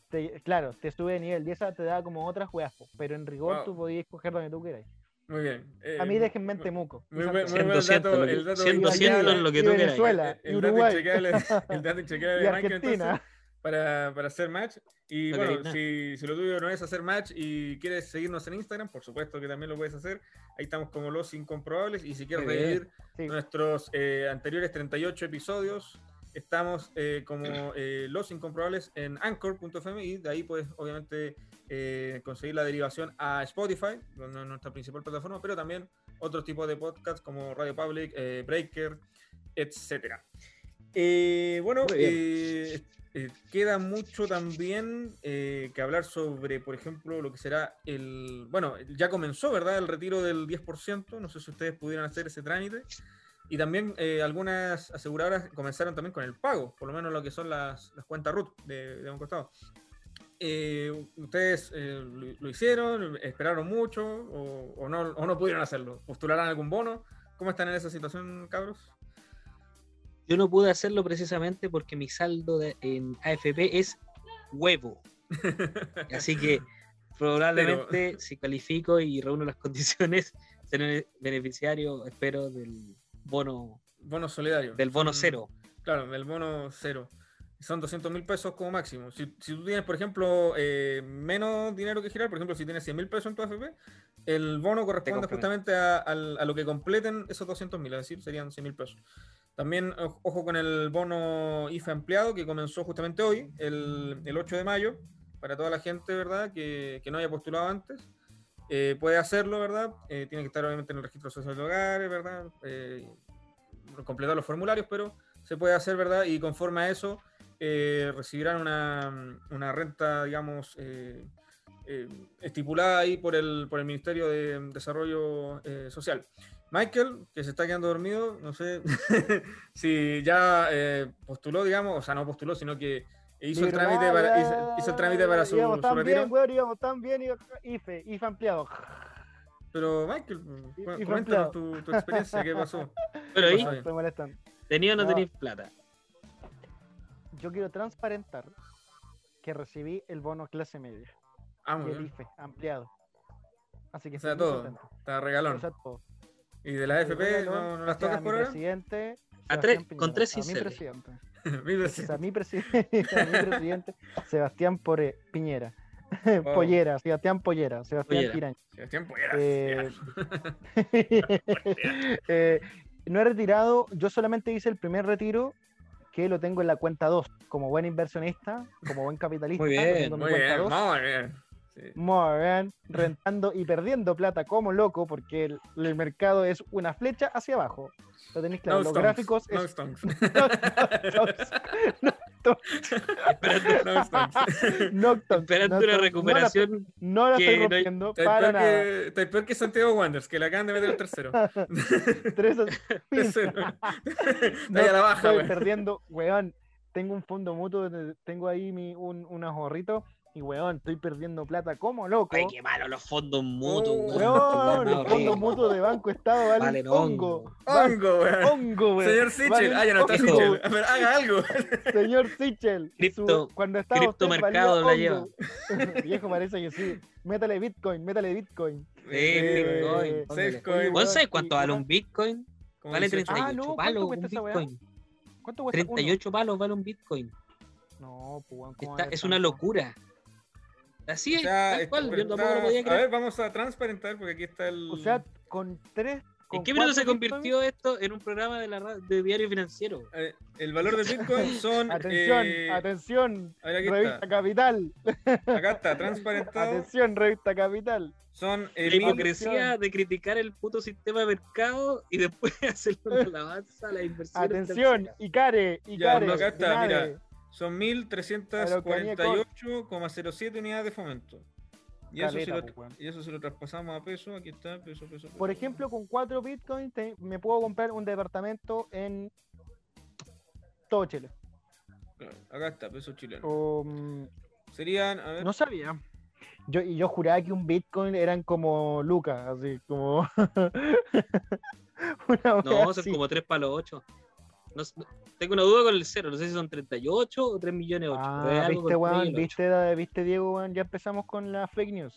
Te- claro, te sube de nivel y esa te da como otras weas, pero en rigor Wow. tú podías escoger donde tú quieras. Muy bien. Eh, A mí déjenme en Temuco. Muy buen, muy buen 100, dato. lo que- El dato 100, inchequeable- 200, lo que tú quieras. Venezuela, el- dato Uruguay, inchequeable- el dato inchequeable de entonces, Argentina. para, para hacer match. Y No bueno, si, si lo tuyo no es hacer match y quieres seguirnos en Instagram, por supuesto que también lo puedes hacer. Ahí estamos como los incomprobables. Y si quieres Sí. nuestros eh, anteriores 38 episodios, estamos eh, como eh, los incomprobables en anchor.fm y de ahí puedes obviamente eh, conseguir la derivación a Spotify, donde es nuestra principal plataforma, pero también otros tipos de podcasts como Radio Public, eh, Breaker, etcétera. Eh, bueno, queda mucho también que hablar sobre, por ejemplo, lo que será el... Bueno, ya comenzó, ¿verdad? El retiro del 10%. No sé si ustedes pudieran hacer ese trámite. Y también eh, algunas aseguradoras comenzaron también con el pago, por lo menos lo que son las, las cuentas RUT de, de un costado. Eh, ¿Ustedes eh, lo, lo hicieron? ¿Esperaron mucho? O, o no, ¿O no pudieron hacerlo? ¿Postularán algún bono? ¿Cómo están en esa situación, cabros? Yo no pude hacerlo precisamente porque mi saldo de- en AFP es huevo. Así que probablemente si califico y reúno las condiciones, seré beneficiario, espero, del bono, Bono solidario. del bono Son- cero. Claro, del bono cero. Son 200 mil pesos como máximo. Si, si tú tienes, por ejemplo, eh, menos dinero que girar, por ejemplo, si tienes 100 mil pesos en tu AFP, el bono corresponde justamente a, al- a lo que completen esos 200 mil, es decir, serían 100 mil pesos. También, ojo con el bono IFE ampliado que comenzó justamente hoy, el, el 8 de mayo, para toda la gente, ¿verdad?, que, que no haya postulado antes. Eh, puede hacerlo, ¿verdad? Eh, tiene que estar obviamente en el registro social de hogares, ¿verdad? Completar los formularios, pero se puede hacer, ¿verdad? Y conforme a eso, eh, recibirán una, una renta, digamos, eh, eh, estipulada ahí por el, por el Ministerio de Desarrollo eh, Social. Michael, que se está quedando dormido, no sé si ya eh, postuló, digamos, o sea, no postuló, sino que hizo el trámite para, hizo, hizo el trámite para su, Íbamos su tan retiro. bien, weón, íbamos tan bien, IFE, IFE ampliado. Pero Michael, y coméntanos tu, tu experiencia, ¿qué pasó? Pero ahí, Pasó No. ¿tenía o no No. tenéis plata? Yo quiero transparentar que recibí el bono clase media Ah, y muy el bien. IFE ampliado. Así que O sea, todo. contento. Está regalón. O sea, todo. ¿Y de la El AFP no, no las tocas por ahora? presidente. A tres- con tres a mi sinceros. presidente. Mi sea, a mi, presi- a mi presidente, Sebastián Pore- Piñera. Wow. Pollera, Sebastián Pollera, Sebastián Pollera. Piraña. Sebastián Poyeras, Eh. Eh, no he retirado, yo solamente hice el primer retiro que lo tengo en la cuenta 2, como buen inversionista, como buen capitalista. Muy lo bien, tengo en mi Muy cuenta bien, 2. muy bien. Sí. Muy bien, rentando y perdiendo plata como loco, porque el, el mercado es una flecha hacia abajo. Lo tenéis claro, No los stonks, gráficos no es stonks. Esperando, No. Nocton, esperando una No la- recuperación. No la, que estoy no hay- rompiendo para nada. está peor que Santiago Wanderers, que le acaban de meter el tercero. Tres- Tercero. A la baja, estoy perdiendo, weón. Tengo un fondo mutuo, tengo ahí mi, un, unos ahorritos y weón, estoy perdiendo plata como loco. Ay, qué malo los fondos mutuos. Oh, Weón, weón, los fondos mutuos de Banco Estado valen Valen hongo. hongo. Weón. hongo, weón. Señor Sichel. Ah, ya no está hongo. Sichel. A ver, haga algo. Señor Sichel. Cripto- su- cuando estaba criptomercado la hongo. Viejo, parece que sí. Métale Bitcoin, métale Bitcoin. Sí, Eh, Bitcoin. ¿Vos sabés cuánto vale un Bitcoin? Vale 18. 38 Ah, no, ¿cuánto palos cuesta un? Bitcoin. ¿Cuánto cuesta uno? 38 palos vale un Bitcoin. No, pues weón, ¿cómo Está- vale es una locura. Así O es, sea, tal está- cual. Yo tampoco lo podía A creer. ver, vamos a transparentar porque aquí está el. O sea, con tres. ¿En qué minuto se convirtió esto en un programa de la de diario financiero? Eh, el valor del Bitcoin son. Atención, eh, atención. a ver, aquí Revista está. Capital. Acá está, transparentado. Atención, Revista Capital. Son eh, La mil- hipocresía de criticar el puto sistema de mercado y después hacerle una alabanza a la inversión. Atención, Icare, Ya, Icare. no, acá está, de mira. Son 1.348,07 unidades de fomento. Y eso, si lo, weón. y eso si lo traspasamos a peso, aquí está, peso, peso. Por ejemplo, con cuatro bitcoins te- me puedo comprar un departamento en todo Chile. Claro, Acá está, peso chileno. O, mm, Serían, a ver, no sabía. yo, y yo juraba que un Bitcoin eran como lucas, así como. Una No, son así. como 3 palos 8. No, sé- tengo una duda con el cero, no sé si son 38 o 3 millones 8. Ah, viste, weón, viste, viste, Diego, weón, ya empezamos con la fake news.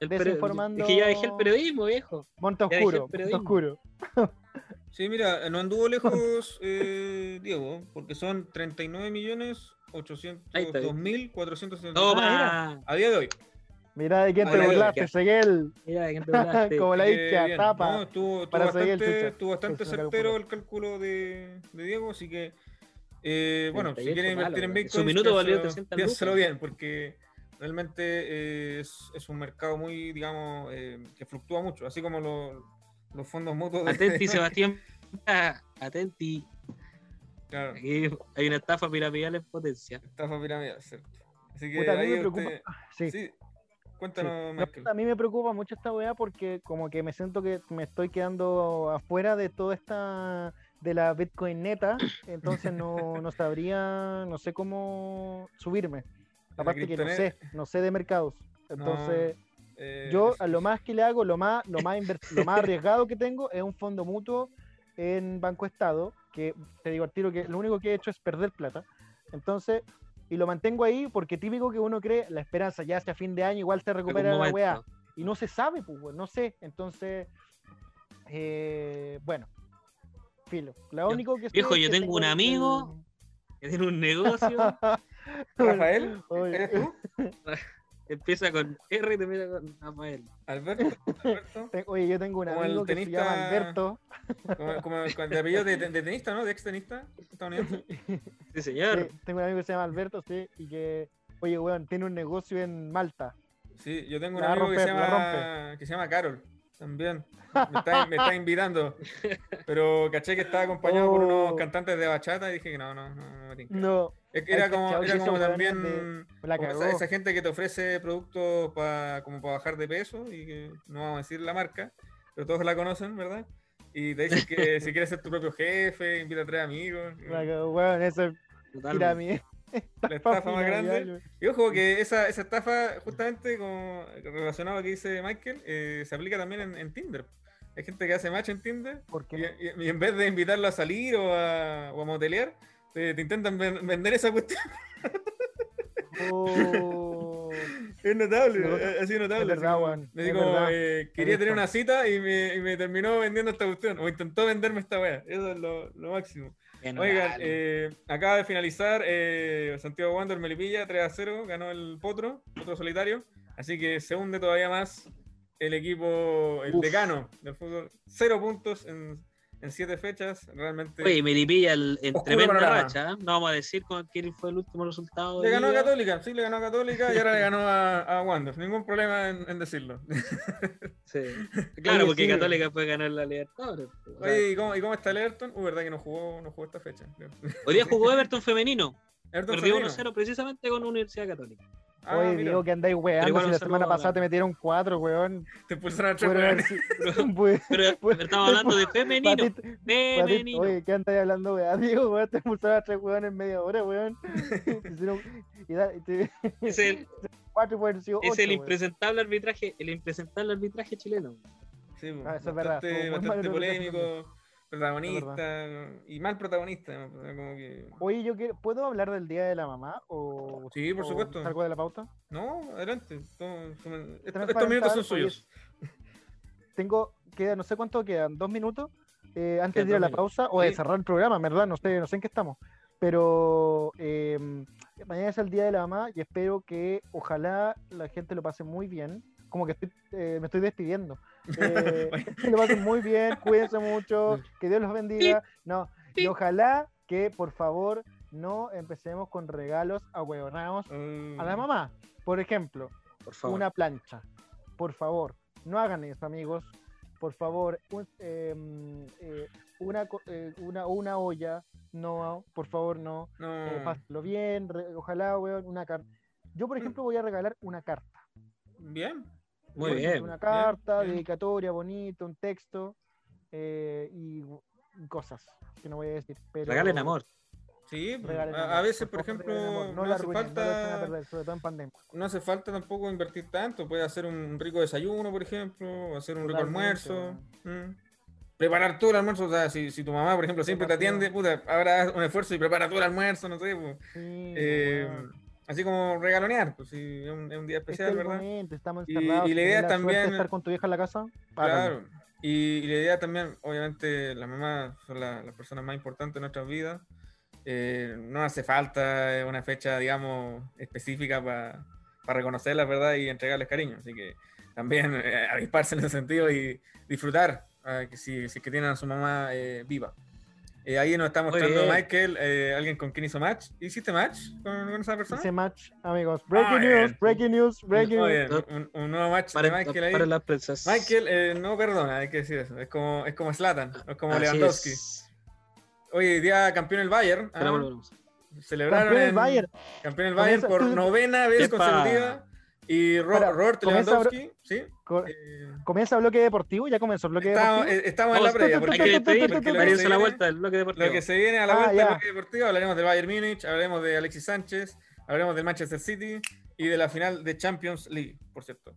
desinformando- Es que ya dejé el periodismo, viejo. El oscuro, monte periodismo. oscuro. Sí, mira, no anduvo lejos eh, Diego, porque son 39 millones Ahí está. 802 mil 470 Toma. a día de hoy. Mira de quién te burlaste. Seguel. Mira, ¿de quién te burlaste? Como la Así dije que a bien, tapa. no, estuvo, estuvo para seguir el bastante, chucha. estuvo bastante certero el cálculo de, de Diego, así que eh, bueno, si 38 quieren invertir en. Bitcoin, Su minuto valió 300 piénselo bien, porque realmente eh, es, es un mercado muy, digamos, eh, que fluctúa mucho, así como lo- los fondos mutuos. de- Atenti, Sebastián. Ah, Atenti. Claro, Aquí hay una estafa piramidal en potencia. estafa piramidal, ¿cierto? Así que Puta, a mí ahí me preocupa. usted- Sí. sí, cuéntanos, Sí. No, Michael. a mí me preocupa mucho esta weá porque como que me siento que me estoy quedando afuera de toda esta de la Bitcoin neta, entonces no, no sabría, no sé cómo subirme. Aparte que no sé, no sé de mercados. Entonces, Eh, yo a lo más que le hago, lo más, lo más lo más arriesgado que tengo es un fondo mutuo en Banco Estado, que te digo al tiro que lo único que he hecho es perder plata. Entonces, y lo mantengo ahí porque típico que uno cree la esperanza ya hacia fin de año igual se recupera la weá y no se sabe, pues, no sé. Entonces, eh, bueno, filo. Lo único que Viejo, yo que tengo un amigo que tiene un negocio, Rafael, ¿eres tú? empieza con R y termina con Rafael. Alberto, Alberto, Oye, yo tengo un Como el amigo que se llama tenista- Alberto. como, como con- de apellido de, de tenista, ¿no? De ex tenista estadounidense. Sí, señor. Sí, tengo un amigo que se llama Alberto, sí, y que, oye, weón, tiene un negocio en Malta. Sí, yo tengo un La amigo que, se llama, que se llama Carol, también. Me está, me está invitando. Pero caché que estaba acompañado por unos Oh. cantantes de bachata y dije que no, no, no, no me tinca. No, Era como, era como también la como esa, esa gente que te ofrece productos para como para bajar de peso y que no vamos a decir la marca, pero todos la conocen, ¿verdad? Y te dicen que si quieres ser tu propio jefe, invita a tres amigos. cagó, weón, eso es Totalmente. pirámide. La estafa más grande. Y ojo que esa, esa estafa, justamente como relacionado a lo que dice Michael, eh, se aplica también en, en Tinder. Hay gente que hace match en Tinder ¿Por y, y- y en vez de invitarlo a salir o a, o a motelear, te, te intentan ven- vender esa cuestión. Oh, Es notable, No, eh, así notable. verdad, Me verdad. eh, quería tener una cita y me, y me terminó vendiendo esta cuestión, o intentó venderme esta wea. Eso es lo, lo máximo. Bien, Oigan, eh, acaba de finalizar eh, Santiago Wander Melipilla 3 a 0, ganó el Potro, Potro solitario, así que se hunde todavía más el equipo, el Uf. decano del fútbol. Cero puntos en, en siete fechas, realmente. Oye, Melipilla el- en tremenda racha. ¿eh? No vamos a decir con quién fue el último resultado. le ganó a. Católica, sí, le ganó a Católica y ahora le ganó a, a Wander. Ningún problema en, en decirlo. Sí. Claro, Oye, porque sí. Católica fue ganar la Libertadores. Oye, ¿y cómo, y cómo está el Everton? Uh, verdad que no jugó, no jugó esta fecha. hoy día jugó Everton femenino. Everton Perdió femenino. 1-0 precisamente con Universidad Católica. Ah, Oye, mira, digo que andáis weando. igual Si la semana la- pasada te metieron cuatro, weón. te expulsaron a tres sido- pude- Pero, Pues- estamos hablando de femenino. Patito- Patito, Femenino. Oye, ¿qué andáis hablando, weón? Digo, weón, te expulsaron a tres weón en media hora, weón. Y da- y te- Es el, cuatro sido es ocho, el weón. impresentable arbitraje, el impresentable arbitraje chileno. Sí, pues, Ah, eso es verdad, bastante, bastante polémico, protagonista y mal protagonista. como que... Oye, yo quiero, ¿puedo hablar del Día de la Mamá? O, Sí, por o supuesto. ¿Salgo de la pauta? No, adelante. todo- son- estos, minutos son oye, suyos. Tengo, queda, no sé cuánto quedan, dos minutos eh, antes Quedan de ir a la pausa o de cerrar el programa, ¿verdad? No sé, no sé en qué estamos. Pero eh, mañana es el Día de la Mamá y espero que ojalá la gente lo pase muy bien. Como que estoy, eh, me estoy despidiendo. Eh, que lo pasen muy bien, cuídense mucho, que Dios los bendiga. No, y ojalá que por favor no empecemos con regalos ahueonados Mm. a la mamá. Por ejemplo, Por favor. una plancha. Por favor, no hagan eso, amigos. Por favor, un- em, eh, una, eh, una, una olla, no, por favor, no. No. Eh, pásenlo bien, re- ojalá, weón, una carta. Yo, por ejemplo, voy a regalar una carta. Bien. Muy bien. Una carta, bien. dedicatoria, bonito, un texto eh, y, cosas que no voy a decir. Pero... Regalen amor. Sí, Regalen a, amor, a veces, por ejemplo, no, no, la hace no falta, perder, sobre todo en pandemia. no hace falta tampoco invertir tanto. Puedes hacer un rico desayuno, por ejemplo, hacer un rico almuerzo. mm. Preparar tú el almuerzo, o sea, si, si tu mamá, por ejemplo, siempre te atiende, puta, ahora haz un esfuerzo y prepara tú el almuerzo, no sé, pues. Sí, Eh. Así como regalonear, pues sí, es un, es un día Este es especial, ¿verdad? momento, estamos Y- y la idea también- estar con tu vieja en la casa. Claro. Y, y la idea también, obviamente, las mamás son la- las personas más importantes de nuestras vidas. Eh, no hace falta una fecha, digamos, específica para reconocerlas, ¿verdad? Y entregarles cariño. Así que también eh, avisparse en ese sentido y disfrutar, ah, que si, si es que tienen a su mamá eh, viva. Eh, ahí nos está mostrando. Michael, eh, alguien con quien hizo match. ¿Hiciste match con, con esa persona? Hice match, amigos. Breaking Ah, news, bien. breaking news, breaking Muy news. bien, un, un nuevo match de Para, Michael ahí. para las prensas. Michael eh, no perdona, hay que decir eso. Es como, es como Slatan, es como Así Lewandowski. es. Hoy día campeón el Bayern. ¿ah? Celebraron Campeón el en- Bayern. campeón el Bayern por novena vez Epa. consecutiva. Y Robert comienza Lewandowski, ¿sí? Co- Eh, Comienza bloque deportivo, ya comenzó el bloque estamos, deportivo. eh, estamos en la previa. Hay Porque que despedir, porque la vuelta del bloque deportivo. Lo que se viene a la Ah, vuelta del bloque deportivo, hablaremos del Bayern Múnich, hablaremos de Alexis Sánchez, hablaremos del Manchester City y de la final de Champions League, por cierto.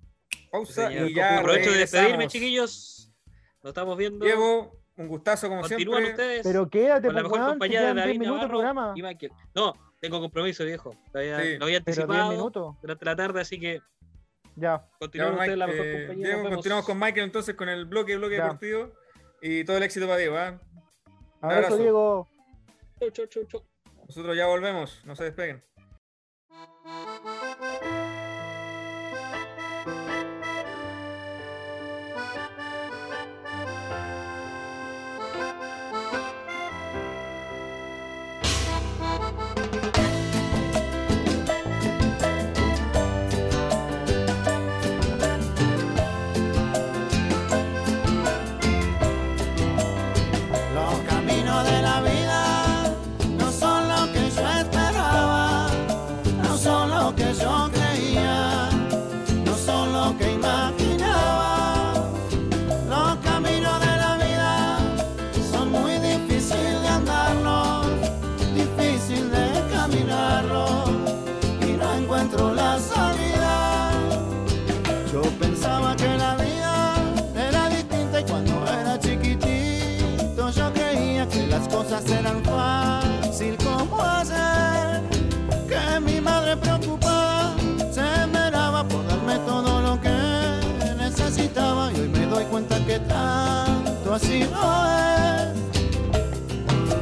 Pausa Señor, y ya Aprovecho de despedirme, chiquillos. Nos estamos viendo. Diego, un gustazo como Continúan siempre. ustedes. Pero quédate, con la mejor compañía de quedan 10 David Navarro programa. y Michael. No, tengo compromiso, viejo. Todavía Sí. lo había Pero 10 anticipado minutos. durante la tarde, así que Ya. continúen Ya, ustedes Mike, la mejor eh, compañía. Diego, continuamos con Michael entonces con el bloque, bloque Ya. deportivo y todo el éxito para Diego. ¿ah? Abrazo, abrazo. Diego. Chau, chau, chau, chau. Nosotros ya volvemos, no se despeguen. Tanto así no es.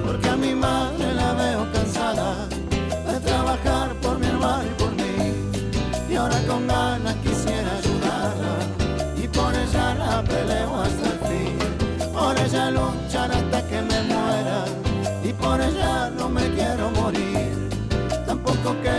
Porque a mi madre la veo cansada de trabajar por mi hermano y por mí. Y ahora con ganas quisiera ayudarla. Y por ella la peleo hasta el fin. Por ella luchar hasta que me muera. Y por ella no me quiero morir. Tampoco que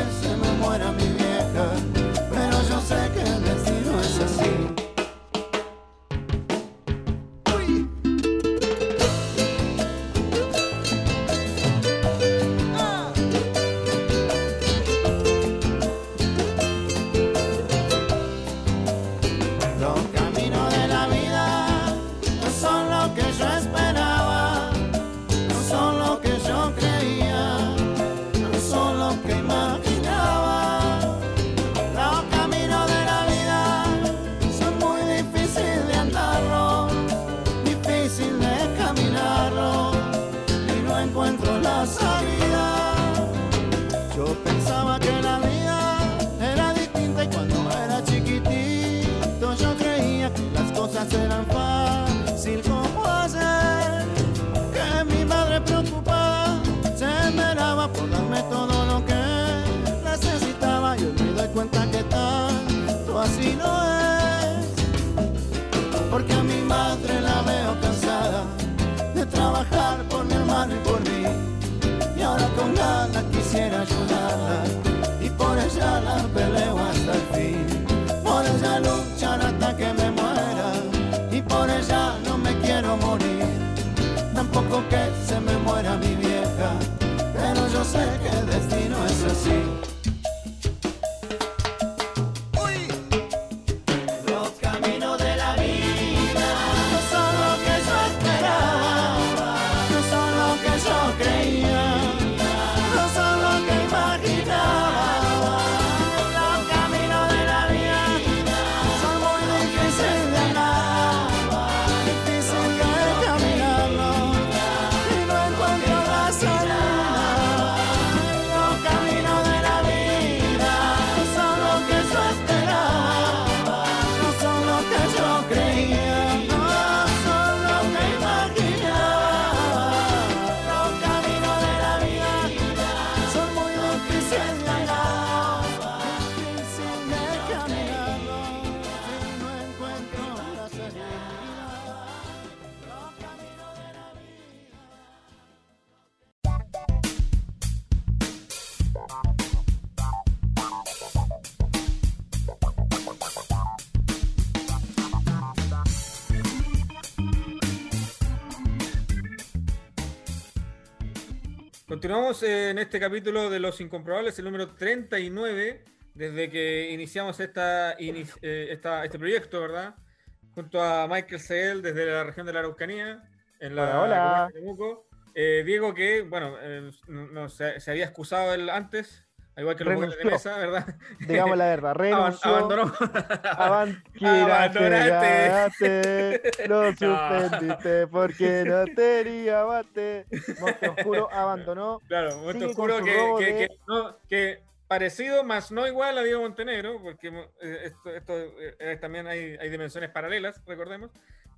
que se me muera mi vieja pero yo sé que el Eh, en este capítulo de Los Incomprobables, el número 39, desde que iniciamos esta, ini- eh, esta- este proyecto, ¿verdad? Junto a Michael Segel desde la región de la Araucanía, en la Hola, hola. de Temuco. Eh, Diego, que, bueno, eh, no, no, se, se había excusado él antes, al igual que los jugadores de mesa, ¿verdad? Digamos la verdad, renunció. abandonó. Abandonaste, lo No. suspendiste porque no tenía bate. Monte Oscuro abandonó. Claro, Monte Oscuro que, robo que- de- que no- que parecido, más no igual a Diego Montenegro, porque eh, esto, esto, eh, también hay, hay dimensiones paralelas, recordemos.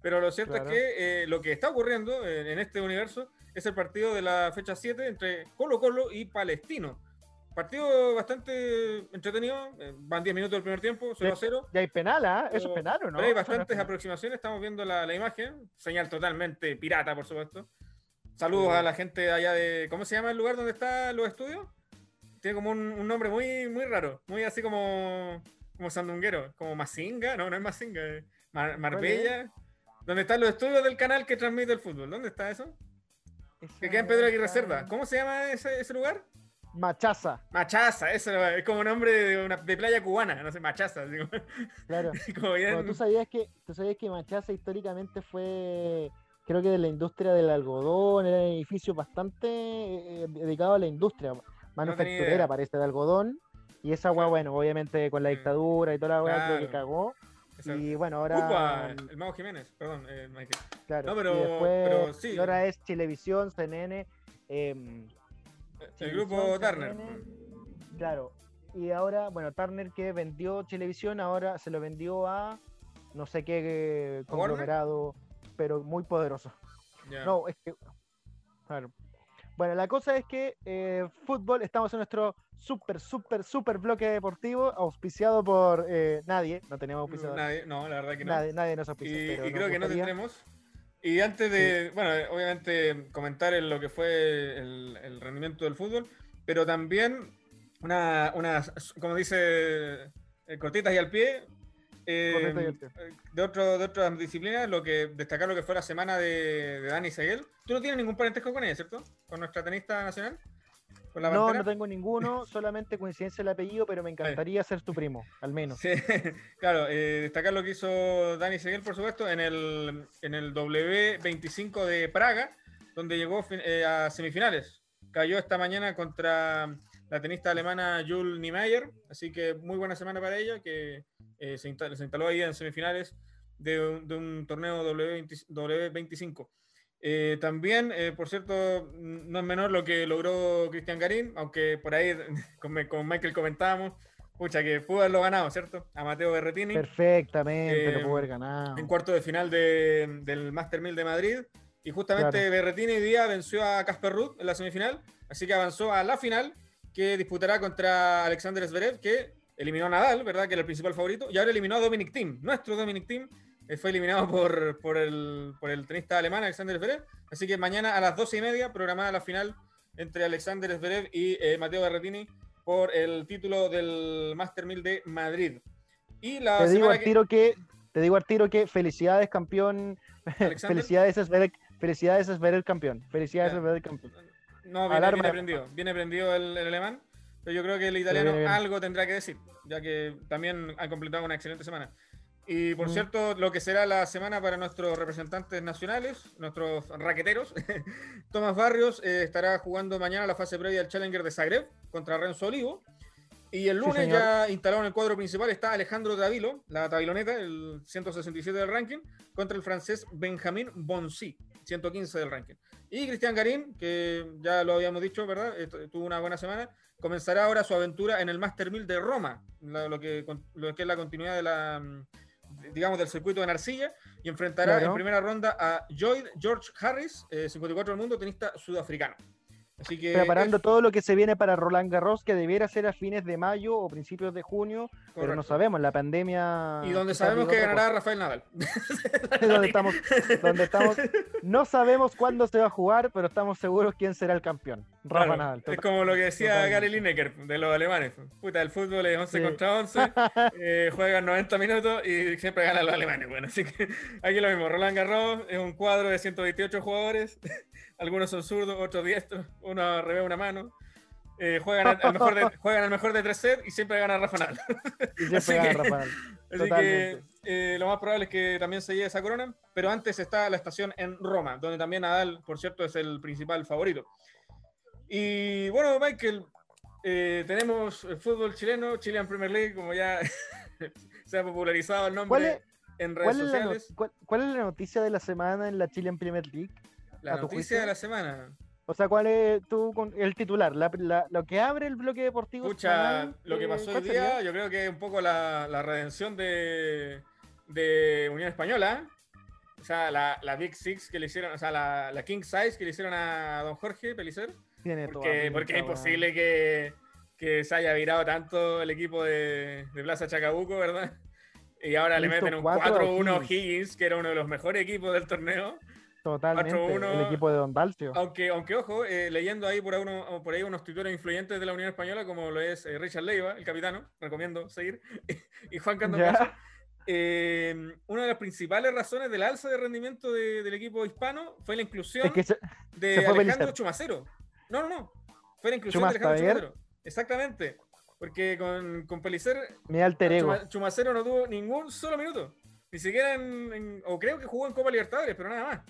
Pero lo cierto Claro. es que eh, lo que está ocurriendo en, en este universo es el partido de la fecha 7 entre Colo Colo y Palestino. Partido bastante entretenido, eh, van 10 minutos del primer tiempo, 0 a 0. Ya hay penal, ¿ah? ¿Eso es penal o no? Pero hay Eso no es bastantes aproximaciones, estamos viendo la, la imagen, señal totalmente pirata, por supuesto. Saludos Sí. a la gente allá de. ¿Cómo se llama el lugar donde están los estudios? Tiene como un, un nombre muy, muy raro, muy así como, como sandunguero, como Mazinga, no, no es Mazinga, Mar- Marbella. ¿Dónde están los estudios del canal que transmite el fútbol? ¿Dónde está eso? Que queda en Pedro Aguirre Cerda. ¿Cómo se llama ese, ese lugar? Machaza, Machaza, eso es como nombre de, una, de playa cubana, no sé, Machaza. así como- claro. como bien- Bueno, ¿tú, sabías que, tú sabías que Machaza históricamente fue, creo que de la industria del algodón, era un edificio bastante eh, dedicado a la industria manufacturera, idea. parece, de algodón. Y esa weá, bueno, obviamente con la Sí. dictadura y toda la weá, creo que Claro. cagó. Y bueno, Upa, ahora. el Mago Jiménez, perdón, eh, Michael. Claro, No, pero- después, pero sí. y ahora es Televisión, CNN, em, El grupo Turner. Claro. Y ahora, bueno, Turner que vendió Televisión, ahora se lo vendió a no sé qué eh, conglomerado, pero muy poderoso. No, es que. Claro. Bueno, la cosa es que eh, fútbol, estamos en nuestro súper, súper, súper bloque deportivo, auspiciado por eh, nadie, no tenemos auspiciador. Nadie, no, la verdad que no. Nadie, nadie nos auspicia. y creo que no tendremos. Y antes de, bueno, eh, obviamente comentar en lo que fue el, el rendimiento del fútbol, pero también una, una como dice, eh, cortitas y al pie, eh, de, otro, de otras disciplinas, lo que destacar lo que fue la semana de, de Dani Seguel. Tú no tienes ningún parentesco con ella, ¿cierto? Con nuestra tenista nacional. Con la No, no tengo ninguno, solamente coincidencia el apellido, pero me encantaría ser tu primo, al menos. Sí, claro, eh, destacar lo que hizo Dani Seguel, por supuesto, en el, en el W25 de Praga, donde llegó eh, a semifinales. Cayó esta mañana contra la tenista alemana Jules Niemeyer, así que muy buena semana para ella, que eh, se, insta- se instaló ahí en semifinales de un, de un torneo W20 W25. Eh, también, eh, por cierto, no es menor lo que logró Cristian Garín, aunque por ahí con, con Michael comentábamos, pucha, que pudo haberlo ganado, ¿cierto? A Mateo Berretini Perfectamente, lo Eh, puedo haber ganado. en cuarto de final de- del Master 1000 de Madrid. Y justamente Claro. Berretini hoy día venció a Casper Ruud en la semifinal, así que avanzó a la final, que disputará contra Alexander Zverev, que eliminó a Nadal, ¿verdad? Que era el principal favorito, y ahora eliminó a Dominic Thiem. Nuestro Dominic eh, fue eliminado por, por, el, por el tenista alemán Alexander Zverev. Así que mañana a las 12 y media, programada la final entre Alexander Zverev y eh, Mateo Berretini por el título del Master 1000 de Madrid. Y la Te digo al tiro que, te digo al tiro que felicidades campeón, Alexander. felicidades Zverev, felicidades Zverev campeón, felicidades Ya. Zverev campeón. No, viene, Alarma viene de- prendido. Viene prendido el, el alemán. Pero yo creo que el italiano viene bien. algo tendrá que decir, ya que también ha completado una excelente semana. Y por Mm. cierto, lo que será la semana para nuestros representantes nacionales, nuestros raqueteros, Tomás Barrios eh, estará jugando mañana la fase previa del Challenger de Zagreb contra Renzo Olivo. Y el Sí, lunes señor. ya instalado en el cuadro principal está Alejandro Tavilo, la Taviloneta, el 167 del ranking, contra el francés Benjamín Bonsi, 115 del ranking. Y Cristian Garín, que ya lo habíamos dicho, ¿verdad? Tu- Tuvo una buena semana. Comenzará ahora su aventura en el Master 1000 de Roma, la- lo, que, lo que es la continuidad de la, mm, digamos, del circuito de Narcilla, y enfrentará Claro. en primera ronda a Lloyd George Harris, eh, 54 del mundo, tenista sudafricano. Así que Preparando es- todo lo que se viene para Roland Garros, que debiera ser a fines de mayo o principios de junio, pero no correcto. sabemos, la pandemia... Y donde sabemos que ganará Rafael Nadal. donde estamos, donde estamos, no sabemos cuándo se va a jugar, pero estamos seguros quién será el campeón. Rafa Claro, Nadal. es como lo que decía. Gary Lineker de los alemanes. Puta, el fútbol es 11 Sí. contra 11, eh, juegan 90 minutos y siempre ganan los alemanes. Bueno, así que aquí lo mismo. Roland Garros es un cuadro de 128 jugadores algunos son zurdos, otros diestros, uno revés una mano. Eh, juegan, al, al mejor de, juegan al mejor de tres sets y siempre gana Rafa Nadal. Y siempre gana. Así que Totalmente. eh, lo más probable es que también se lleve esa corona. Pero antes está la estación en Roma, donde también Nadal, por cierto, es el principal favorito. Y bueno, Michael, eh, tenemos el fútbol chileno, Chilean Premier League, como ya se ha popularizado el ¿Cuál nombre en cuál, redes es no- sociales. cuál- cuál es la noticia de la semana en la Chilean Premier League? La tu noticia juicio? de la semana. O sea, ¿cuál es con el titular? La- la- lo que abre el bloque deportivo. Escucha, lo que eh, pasó hoy ¿cuál día, sería? yo creo que es un poco la, la redención de, de Unión Española. O sea, la, Big Six que le hicieron, o sea, la, King Size que le hicieron a don Jorge Pelicer. Tiene Porque, pinta, porque es imposible que, que se haya virado tanto el equipo de, de Plaza Chacabuco, ¿verdad? Y ahora le meten un cuatro a 4-1 a O'Higgins. Higgins, que era uno de los mejores equipos del torneo. Totalmente. 4-1. El equipo de Don Dalcio. Aunque, aunque ojo, eh, leyendo ahí por, ahí uno- por ahí unos tuitores influyentes de la Unión Española, como lo es eh, Richard Leiva, el capitano, recomiendo seguir, y Juan Cando Ya. Caso, eh, una de las principales razones del alza de rendimiento de- del equipo hispano fue la inclusión Es que se- de se Alejandro. Chumacero. No, no, no. Fue la inclusión de Chumasta, Alejandro. Chumacero. Exactamente. Porque con, con Pellicer, mi alter ego. Chuma- Chumacero no tuvo ningún solo minuto. Ni siquiera en, en- O creo que jugó en Copa Libertadores, pero nada más.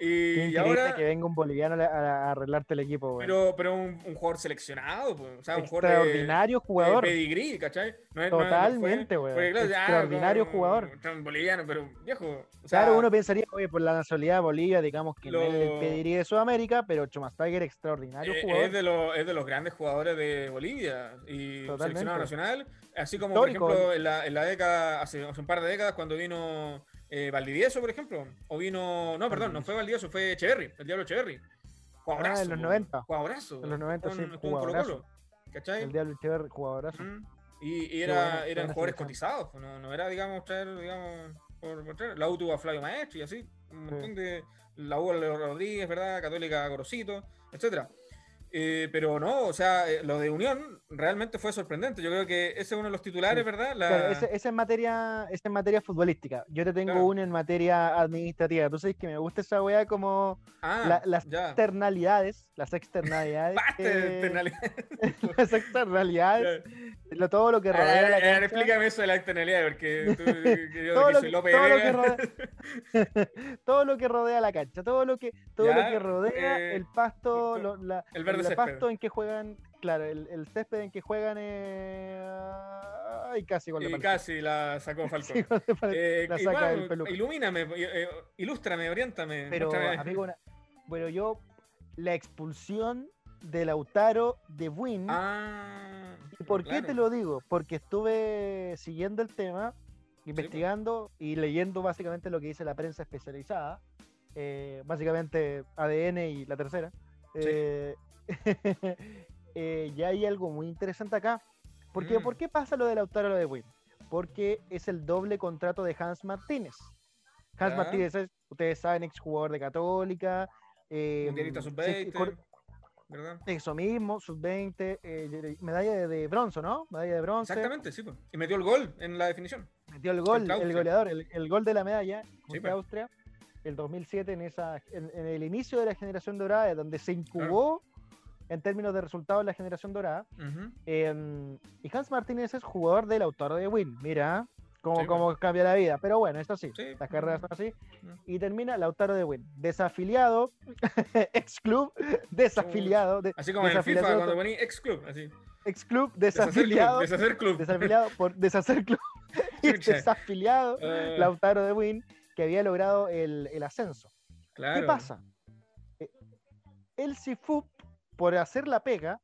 Y, ahora. que venga un boliviano a, a arreglarte el equipo, weón. Pero, pero un, un jugador seleccionado, pues, o sea, un jugador de, Extraordinario de jugador. pedigrí, ¿cachai? No es- no es- no Totalmente, claro, ah, Extraordinario jugador. un boliviano, pero viejo. o sea, Claro, uno pensaría, oye, por la nacionalidad de Bolivia, digamos que no es el pediría de Sudamérica, pero Chumastager, extraordinario eh, jugador. es, de los, es de los grandes jugadores de Bolivia y Totalmente. seleccionado nacional. Así como, Histórico. por ejemplo, en la, en la década, hace, hace un par de décadas, cuando vino eh, Valdivieso, por ejemplo, o vino. No, perdón, no fue Valdivieso, fue Echeverry, el Diablo Echeverry. Jugadorazo. Ah, en los po, 90. Jugadorazo. En los 90, sí, jugadorazo. Colo-Colo, ¿Cachai? El Diablo Echeverri, jugadorazo. Mm. Y, y era, buena- eran jugadores cotizados, pues, no, no era, digamos, traer, digamos, por, por traer. La U tuvo a Flavio Maestro y así, un montón de. La U a Rodríguez, ¿verdad? Católica a Gorosito, etcétera. Eh, pero no, o sea, eh, lo de Unión realmente fue sorprendente. Yo creo que ese es uno de los titulares, Sí. ¿verdad? La- Claro, ese, ese en materia, ese en materia futbolística. Yo te tengo Claro. uno en materia administrativa. Tú sabes que me gusta esa weá como Ah, la- las ya. externalidades, las externalidades. Basta de que- externalidad. las externalidades, lo- todo lo que A rodea ver, la a ver, explícame eso de la externalidad, porque tú, que yo todo que lo soy que, López todo lo que rodea, todo lo que rodea la cancha, todo lo que, todo Ya, lo que rodea eh, el pasto, to- lo- la- el verde el césped. pasto en que juegan, claro, el, el césped en que juegan, eh, ay, casi con la casi la sacó Falcón. Sí. Eh, la saca bueno, el peluca. ilumíname, eh, eh, ilústrame, oriéntame. Pero, muéstrame. amigo, una- bueno, yo, la expulsión de Lautaro de Win. Ah, ¿Y por qué te lo digo? Porque estuve siguiendo el tema, investigando y leyendo básicamente lo que dice la prensa especializada, eh, básicamente ADN y la tercera. Sí. Eh, ya hay algo muy interesante acá. Porque, Mm. ¿Por qué pasa lo de Lautaro lo de Win? Porque es el doble contrato de Hans Martínez. Hans. Martínez es, ustedes saben, exjugador de Católica. eh, Mundialista sí, sub-20, cor- ¿verdad? eso mismo, sub-20, eh, medalla de, de bronce, ¿no? Medalla de bronce. Exactamente, sí. pues. Y metió el gol en la definición. Metió el gol, el goleador, el, el gol de la medalla contra pues. Austria, el 2007, en, esa, en, en el inicio de la generación dorada, donde se incubó en términos de resultados la generación dorada. Eh, y Hans Martínez es jugador del autor de Win. Mira cómo, Sí, cómo cambia la vida. Pero bueno, esto sí, Sí. las carreras son así. Y termina Lautaro de Win. Desafiliado, ex club, desafiliado, de- Así como en el FIFA desafiliado, cuando ponía ex club, así. ex club, desafiliado, deshacer club. desafiliado por deshacer club y desafiliado Ah, Lautaro de Win, que había logrado el, el ascenso. claro. ¿Qué pasa? Eh, El CIFUP, por hacer la pega,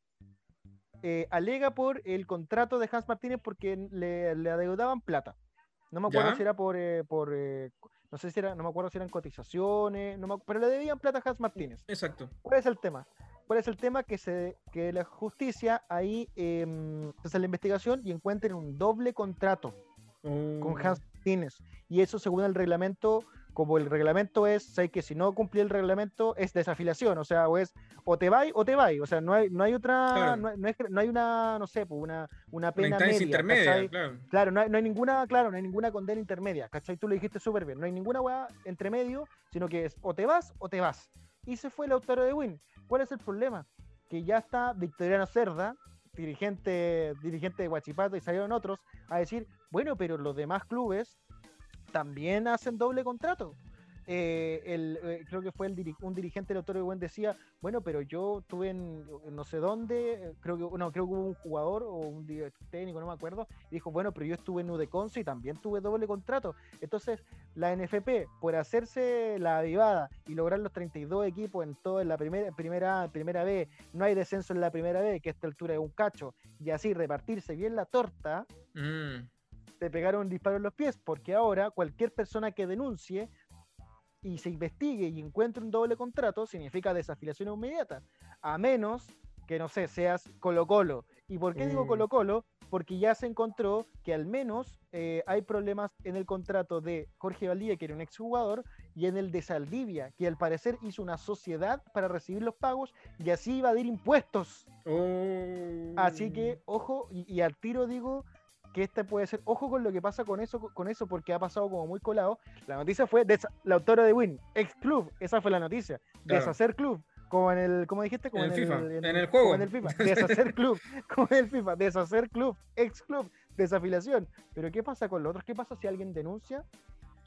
eh, alega por el contrato de Hans Martínez porque le, le adeudaban plata. No me acuerdo Ya. si era por, eh, por eh, no sé si era, no me acuerdo si eran cotizaciones, no me acu- pero le debían plata a Hans Martínez. Exacto. ¿Cuál es el tema? ¿Cuál es el tema? Que, se, que la justicia ahí em, hace la investigación y encuentren un doble contrato con Uh, Hans Martínez. Y eso según el reglamento, como el reglamento es, sé que si no cumplí el reglamento es desafiliación, o sea, o es o te vais o te vais, o sea, no hay, no hay otra, Claro. no, hay, no no hay una, no sé, pues, una, una Una pena instancia media, intermedia, claro. Claro, no hay, no hay ninguna, claro, no hay ninguna condena intermedia, ¿cachai? Tú lo dijiste súper bien, no hay ninguna weá entre medio, sino que es o te vas o te vas. y se fue el autor de Win. ¿Cuál es el problema? Que ya está Victoriano Cerda, dirigente, dirigente de Guachipato, y salieron otros a decir, bueno, pero los demás clubes también hacen doble contrato. Eh, el, eh, creo que fue el diri- un dirigente del autor de Buen decía, bueno, pero yo tuve en, en no sé dónde, creo que, no, creo que hubo un jugador o un técnico, no me acuerdo, y dijo, bueno, pero yo estuve en Udeconce y también tuve doble contrato. Entonces, la NFP, por hacerse la avivada y lograr los 32 equipos en toda la primera, primera, primera B, no hay descenso en la primera B, que a esta altura es un cacho, y así repartirse bien la torta, Mm, te pegaron un disparo en los pies, porque ahora cualquier persona que denuncie y se investigue y encuentre un doble contrato significa desafiliación inmediata, a menos que, no sé, seas Colo Colo. ¿Y por qué digo Mm. Colo Colo? Porque ya se encontró que al menos eh, hay problemas en el contrato de Jorge Valdivia, que era un exjugador, y en el de Saldivia, que al parecer hizo una sociedad para recibir los pagos y así evadir impuestos. oh. Así que, ojo, y, y al tiro digo que este puede ser, ojo con lo que pasa con eso, con eso, porque ha pasado como muy colado. La noticia fue la autora de Win, ex club, esa fue la noticia. Claro. Deshacer club, como en el, como dijiste, como En en, el FIFA, en, en el como juego. en el FIFA. Deshacer club, como en el FIFA, deshacer club, ex club, desafiliación. Pero ¿qué pasa con los otros? ¿Qué pasa si alguien denuncia?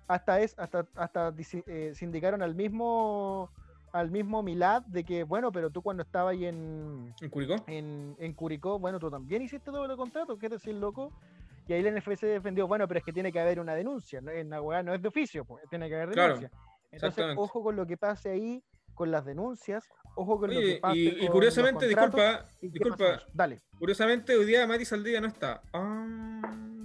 Hasta es, hasta, hasta eh, sindicaron al mismo al mismo Milad de que, bueno, pero tú cuando estabas ahí en, ¿En Curicó? en, en Curicó, bueno, tú también hiciste doble contrato, ¿qué decir, loco? Y ahí la NFC defendió, bueno, pero es que tiene que haber una denuncia, ¿no? en la no es de oficio, pues, tiene que haber Claro, denuncia. Entonces, exactamente. ojo con lo que pase ahí, con las denuncias, ojo con lo que pase y, y con curiosamente, disculpa, y disculpa. Dale, curiosamente hoy día Mati Saldía no está. Ah,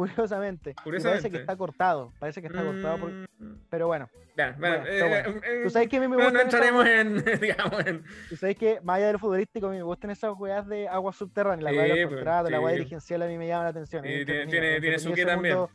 curiosamente, y parece Curiosamente. que está cortado, parece que está cortado, por- mm, pero bueno, ya, bueno, Bueno, eh, bueno. eh, tú sabes que a mí me no, gustan no entraremos en, digamos, en... Tú sabes que, más allá del futbolístico, a mí me gustan esas weas de agua subterránea, la Sí, weá de los pues, contratos, la weá sí. dirigencial a mí me llama la atención. Sí, tiene- tiene- tiene su qué ese también. mundo-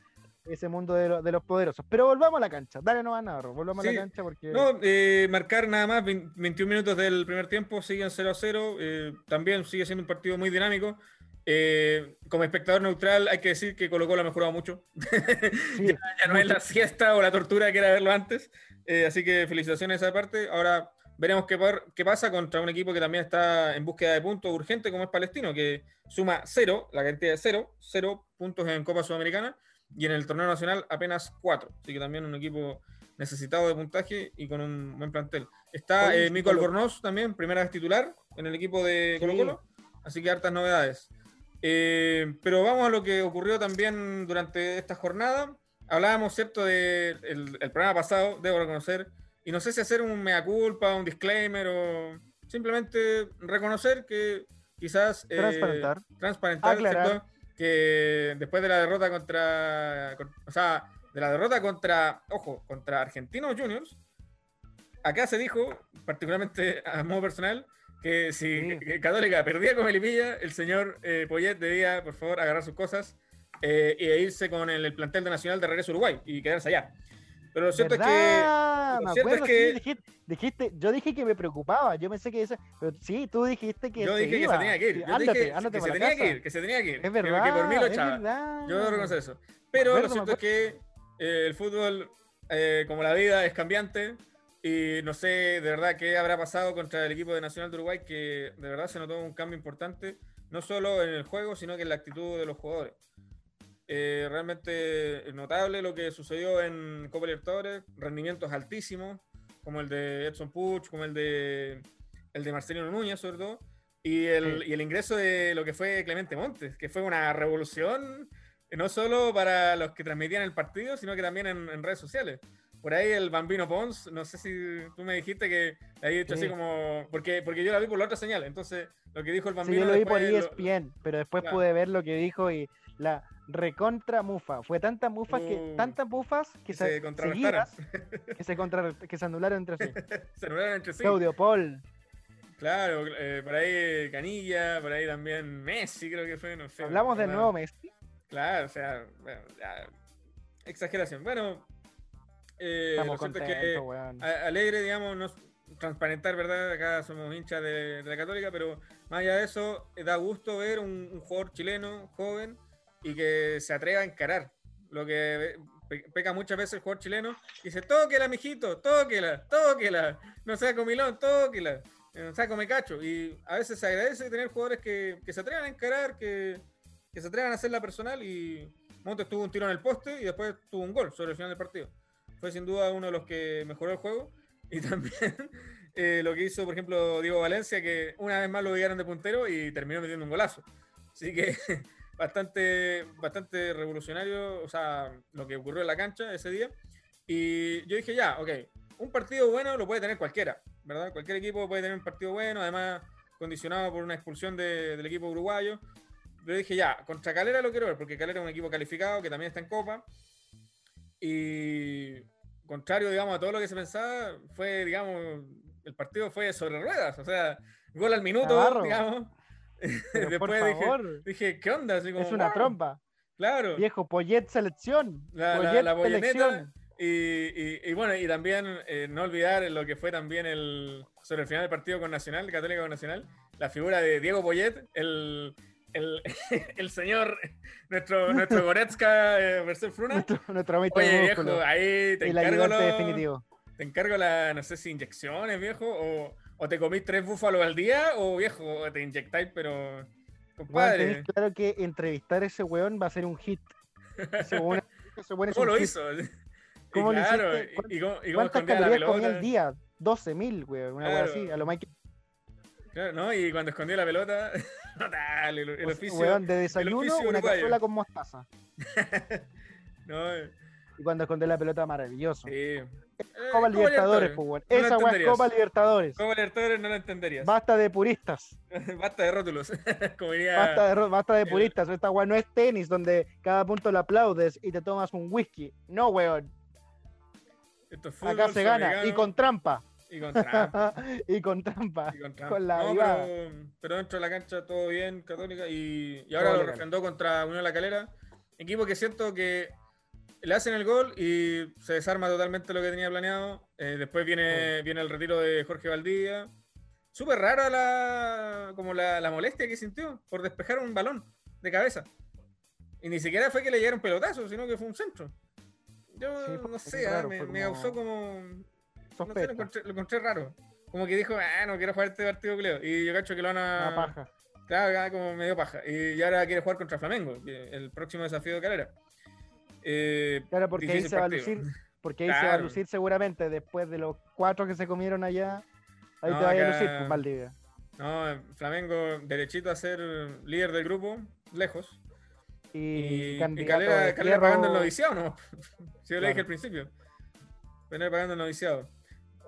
Ese mundo de, lo- de los poderosos. Pero volvamos a la cancha. Dale Navarro. Volvamos a Sí. la cancha porque. No, eh, marcar nada más, 20 21 minutos del primer tiempo, siguen 0 a 0. eh, también sigue siendo un partido muy dinámico. Eh, como espectador neutral, hay que decir que Colo Colo ha mejorado mucho. sí, ya, ya no es la siesta o la tortura que era verlo antes. Eh, así que felicitaciones a esa parte. Ahora veremos qué, qué pasa contra un equipo que también está en búsqueda de puntos urgente, como es Palestino, que suma cero, la cantidad de cero, cero puntos en Copa Sudamericana y en el torneo nacional apenas cuatro. Así que también un equipo necesitado de puntaje y con un buen plantel. Está eh, sí, Mico Albornoz también, primera vez titular en el equipo de Sí. Colo Colo. Así que hartas novedades. Eh, pero vamos a lo que ocurrió también durante esta jornada. Hablábamos, ¿cierto?, del el, el programa pasado, debo reconocer, y no sé si hacer un mea culpa, un disclaimer o simplemente reconocer que quizás... eh, Transparentar. transparentar, Aclarar. ¿cierto? Que después de la derrota contra... con- o sea, de la derrota contra, ojo, contra Argentinos Juniors, acá se dijo, particularmente a modo personal, que si Sí. que Católica perdía con Melipilla, el señor eh, Poyet debía, por favor, agarrar sus cosas eh, e irse con el, el plantel de Nacional de regreso a Uruguay y quedarse allá. Pero lo cierto ¿Verdad? es lo Me cierto es que- sí, dijiste, dijiste- yo dije que me preocupaba, yo pensé que ese, pero sí, tú dijiste que que yo dije que iba. se tenía que ir. Yo ándate, dije ándate que se tenía casa. que ir, que se tenía que ir. Es que- verdad, que por mí lo echaba. Yo reconozco eso. Pero acuerdo, lo cierto es que eh, el fútbol, eh, como la vida, es cambiante. Y no sé de verdad qué habrá pasado contra el equipo de Nacional de Uruguay, que de verdad se notó un cambio importante, no solo en el juego, sino que en la actitud de los jugadores. Eh, realmente notable lo que sucedió en Copa Libertadores, rendimientos altísimos, como el de Edson Puch, como el de, el de Marcelino Núñez, sobre todo, y el, Sí. y el ingreso de lo que fue Clemente Montes, que fue una revolución, no solo para los que transmitían el partido, sino que también en, en redes sociales. Por ahí el Bambino Pons, no sé si tú me dijiste que dicho Sí. así como. Porque, porque yo la vi por la otra señal, entonces lo que dijo el Sí, Bambino. yo lo vi por E después lo- ESPN, pero después Claro. pude ver lo que dijo y la recontra mufa. Fue tanta mufa que Uh, tantas mufas que que se, se seguidas, que se contra, que se anularon entre sí. Se anularon entre sí. Claudio Paul, Claro, eh, por ahí Canilla, por ahí también Messi, creo que fue, no sé. hablamos del nuevo Messi. Claro, o sea, bueno, ya, exageración. Bueno, eh, contentos, que weón. alegre, digamos, no transparentar, ¿verdad? Acá somos hinchas de, de la Católica, pero más allá de eso, eh, da gusto ver un, un jugador chileno, joven, y que se atreva a encarar. Lo que pe- peca muchas veces el jugador chileno, dice, tóquela, mijito, tóquela, tóquela, no sea comilón, tóquela, eh, no sea come cacho. Y a veces se agradece tener jugadores que, que se atrevan a encarar, que, que se atrevan a hacer la personal, y Montes tuvo un tiro en el poste y después tuvo un gol sobre el final del partido. Fue sin duda uno de los que mejoró el juego, y también eh, lo que hizo, por ejemplo, Diego Valencia, que una vez más lo llegaron de puntero y terminó metiendo un golazo. Así que bastante, bastante revolucionario, o sea, lo que ocurrió en la cancha ese día. Y yo dije, ya, ok, un partido bueno lo puede tener cualquiera, ¿verdad? Cualquier equipo puede tener un partido bueno, además condicionado por una expulsión de- del equipo uruguayo. Pero dije, ya, contra Calera lo quiero ver, porque Calera es un equipo calificado que también está en Copa. Y contrario, digamos, a todo lo que se pensaba, fue, digamos, el partido fue sobre ruedas, o sea, gol al minuto, Navarro. digamos. Pero por Después dije, favor, dije, ¿qué onda? Así como, es una wow, trompa. Claro. Viejo, Poyet selección. La- Poyet la selección. Y, y- y bueno, y también eh, no olvidar lo que fue también el sobre el final del partido con Nacional, Católica con Nacional, la figura de Diego Poyet, el, el, el señor, nuestro, nuestro Goretzka eh, versus Fruna. Nuestro, nuestro amigo Oye, viejo, músculo. ahí te El encargo, los- definitivo. te encargo la, no sé si inyecciones, viejo, o, o te comís tres búfalos al día, o viejo, te inyectáis, pero compadre, tenés claro que entrevistar a ese weón va a ser un hit. Ese weón, ese weón es ¿cómo un lo hit. hizo? Y ¿Cómo lo claro, hiciste? y, y cómo, y cómo ¿Cuántas calorías comía al día? 12.000, weón. Una Claro. así. A lo Michael. Claro, ¿no? Y cuando escondió la pelota, el, el oficio. weón, de desayuno, oficio una cazuela con mostaza. No, eh, Y cuando escondió la pelota, maravilloso. sí. Eh, Copa Libertadores, pues. No Esa weá es. Copa Libertadores. Copa Libertadores no lo entenderías. Basta de puristas. Basta de rótulos. Diría. Basta de, basta puristas. Esta weá no es tenis donde cada punto lo aplaudes y te tomas un whisky. No, weón. esto es Acá fútbol se gana. Y con trampa. Y con trampa. y con trampa. y con trampa. Con la No, pero, pero dentro de la cancha todo bien, Católica. Y, y ahora Todo lo refrendó contra Unión La Calera. Equipo que siento que le hacen el gol y se desarma totalmente lo que tenía planeado. Eh, después viene, viene el retiro de Jorge Valdivia. Súper rara la, como la, la molestia que sintió por despejar un balón de cabeza. Y ni siquiera fue que le llegara un pelotazo, sino que fue un centro. Yo Sí, no sé, raro, ah, me, causó como. No sé, lo encontré, lo encontré raro. Como que dijo, ah, no quiero jugar este partido, Cleo. Y yo cacho que lo van a. Una paja. Claro, como medio paja. Y, ahora quiere jugar contra Flamengo, el próximo desafío de Calera. Eh, Claro, porque ahí se va a lucir. Porque ahí se va a Claro. lucir seguramente después de los cuatro que se comieron allá. Ahí No, te vaya a lucir, pues, Valdivia. No, Flamengo derechito a ser líder del grupo, lejos. Y, Y, y candidato Calera, pagando el noviciado, ¿no? Si yo lo dije Claro. al principio. Calera pagando el noviciado.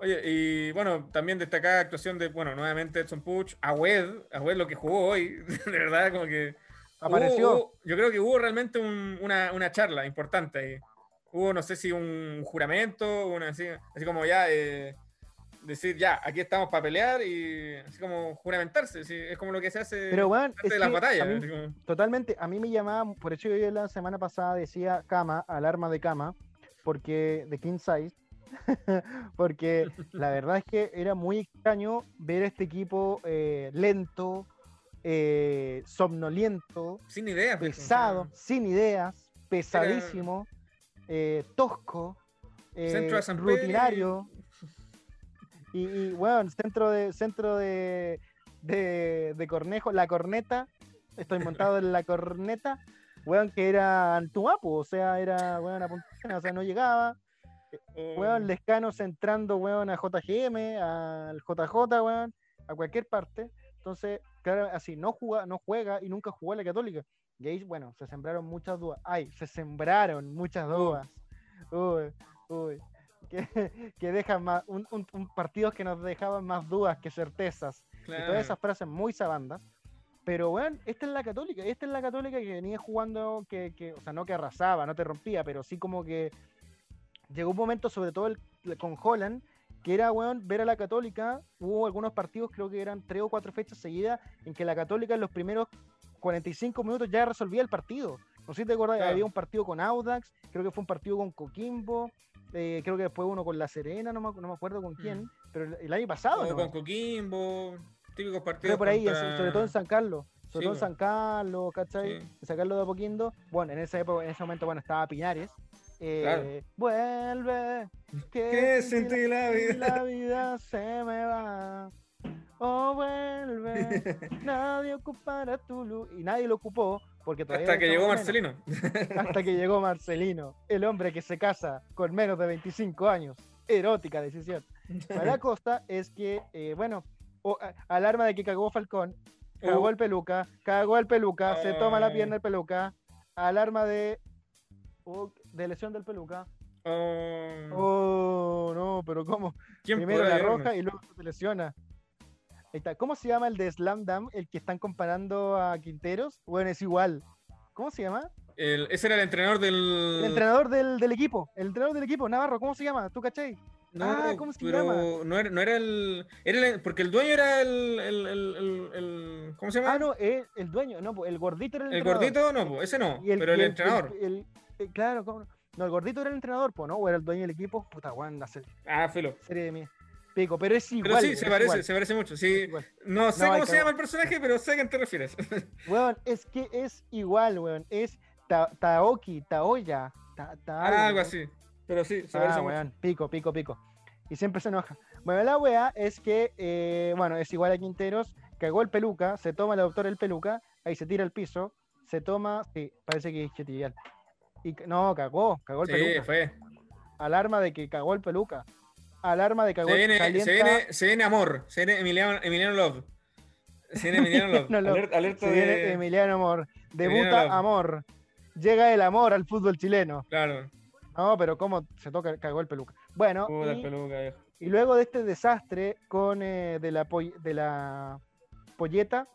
Oye, y bueno, también destacada actuación de, bueno, nuevamente Edson Puch, Agüed, Agüed lo que jugó hoy, de verdad, como que Apareció. Hubo- yo creo que hubo realmente un- una, una charla importante ahí. Hubo, no sé si un juramento, una así, así como ya, eh, decir ya, aquí estamos para pelear y así como juramentarse. es como lo que se hace Pero, antes es de las batallas. a mí- como- Totalmente, a mí me llamaba, por eso yo la semana pasada decía cama, alarma de cama, porque de king size, porque la verdad es que era muy extraño ver a este equipo eh, lento, eh, somnoliento, sin ideas. pesado, sin ideas, pesadísimo, eh, tosco, eh, rutinario. Y, y, bueno, centro de centro de, de, de Cornejo, la corneta, estoy montado en la corneta, weón, que era Antuapo, o sea, era weón a punta pena, o sea, no llegaba, weón, Lescano centrando, weón, a JGM, al JJ, weón, a cualquier parte. Entonces, claro, así, no juega, no juega y nunca jugó a la Católica. Y ahí, bueno, se sembraron muchas dudas. Ay, se sembraron muchas dudas. Uy, uy. Que, que dejan más, un, un- un partidos que nos dejaban más dudas que certezas. Y claro. todas esas frases muy sabandas. Pero, weón, esta es la católica. Esta es la católica que venía jugando, que, que, o sea, no que arrasaba, no te rompía, pero sí como que llegó un momento, sobre todo el- con Holland, que era, weón, ver a la católica. Hubo algunos partidos, creo que eran tres o cuatro fechas seguidas, en que la católica en los primeros 45 minutos ya resolvía el partido. No sé si te acuerdas, Claro. había un partido con Audax, creo que fue un partido con Coquimbo, eh, creo que después uno con La Serena, no me, no me acuerdo con quién, Mm. pero el, el año pasado, ¿no? con Coquimbo, típicos partidos. Creo por ahí, contra- sobre todo en San Carlos. Sobre Sí, todo en. San Carlos, ¿cachai? Sí. En San Carlos de Apoquindo. Bueno, en esa época, en ese momento, bueno, estaba Pinares. Eh, Claro. Vuelve, que, Que sin ti la vida. la vida se me va. Oh, vuelve, nadie ocupará tu luz. Y nadie lo ocupó porque todavía Hasta que le llegó. Marcelino. Hasta que llegó Marcelino, el hombre que se casa con menos de 25 años. Erótica decisión. Para la costa es que, eh, bueno, o- a- alarma de que cagó Falcón, cagó Uh. el peluca, cagó el peluca, se toma la pierna el peluca, alarma de, de lesión del peluca. Oh, Oh, no, pero ¿cómo? ¿Quién Primero la roja y luego se lesiona. Ahí está. ¿Cómo se llama el de Slam Dam, el que están comparando a Quinteros? Bueno, es igual. ¿Cómo se llama? El- ese era el entrenador del. El entrenador del, del equipo, el entrenador del equipo, Navarro, ¿cómo se llama? ¿Tú cachai? No, Ah, ¿cómo se pero llama? No era, no era el, era el- Porque el dueño era el. el, el- ¿Cómo se llama? Ah, no, el, el dueño, no, el gordito era el, el entrenador. gordito, no, ese no. Pero el, entrenador. El- claro, ¿cómo no? No, el gordito era el entrenador, pues, ¿no? O era el dueño del equipo. Puta, la serie, Ah, filo. serie de mí. Pico, pero es igual. Pero sí, se parece, igual, se parece mucho. Sí, no sé No, cómo se llama el personaje, pero sé a quién te refieres. Weón, es que es igual, weón. Es Ta- Taoki, Taoya, ta, ta- algo así. Pero sí, se Ah, parece mucho. weón, pico, pico, pico. Y siempre se enoja. Bueno, la weá es que, eh, bueno, es igual a Quinteros, cagó el peluca, se toma el doctor el peluca, ahí se tira al piso, se toma, sí, parece que es chetivial. Y no, cagó, cagó el Sí, peluca. fue. Alarma de que cagó el peluca. Alarma de cagó Se el viene, calienta- se, viene, se viene amor. Se viene Emiliano, Emiliano Love. Se viene Emiliano Love. Emiliano Love. Aler- alerta se viene de. Emiliano Amor. Debuta. Amor. Llega el amor al fútbol chileno. Claro. No, pero cómo se toca, cagó el peluca. Bueno, Puta el y- peluca, viejo. Y luego de este desastre con eh, de, la poll- de la polleta,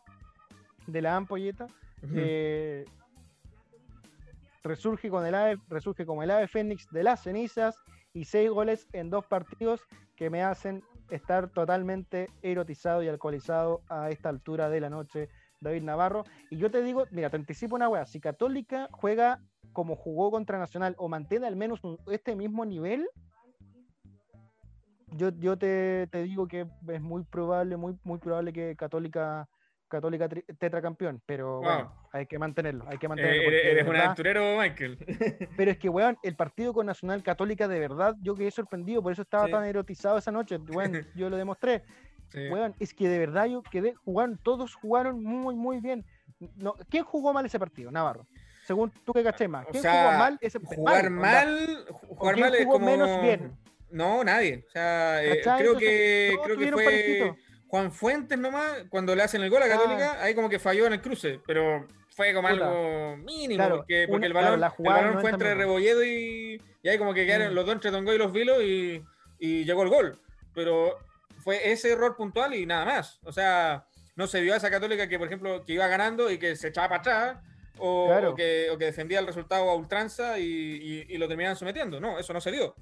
de la ampolleta, Ujú. eh, resurge con el ave, resurge como el ave fénix de las cenizas y seis goles en dos partidos que me hacen estar totalmente erotizado y alcoholizado a esta altura de la noche, David Navarro. Y yo te digo, mira, te anticipo una weá, si Católica juega como jugó contra Nacional o mantiene al menos este mismo nivel, yo, yo te, te digo que es muy probable, muy, muy probable que Católica, Católica tetracampeón, pero bueno, Wow. hay que mantenerlo, hay que Eh, mantenerlo. eres de eres un aventurero, Michael. pero es que, weón, el partido con Nacional Católica, de verdad, yo quedé sorprendido, por eso estaba Sí. tan erotizado esa noche, weón, yo lo demostré. Sí. Weón, es que de verdad yo quedé, jugaron, todos jugaron muy, muy bien. No, ¿Quién jugó mal ese partido? Navarro. Según tú que caché más. O ¿Quién sea, jugó mal ese Jugar mal, ju- jugar quién mal es jugó como. menos bien? No, nadie. O sea, eh, creo que creo que fue. Juan Fuentes nomás cuando le hacen el gol a Ah. Católica, ahí como que falló en el cruce, pero fue como Puta. algo mínimo, Claro, porque, porque una- el balón, el fue 90 entre. Rebolledo y, y ahí como que quedaron Mm. los dos entre Tongo y los Vilos y, y llegó el gol. Pero fue ese error puntual y nada más. O sea, no se vio a esa Católica que, por ejemplo, que iba ganando y que se echaba para atrás. O, Claro. o que, o que defendía el resultado a ultranza y, y- y lo terminaban sometiendo. No, eso no se dio.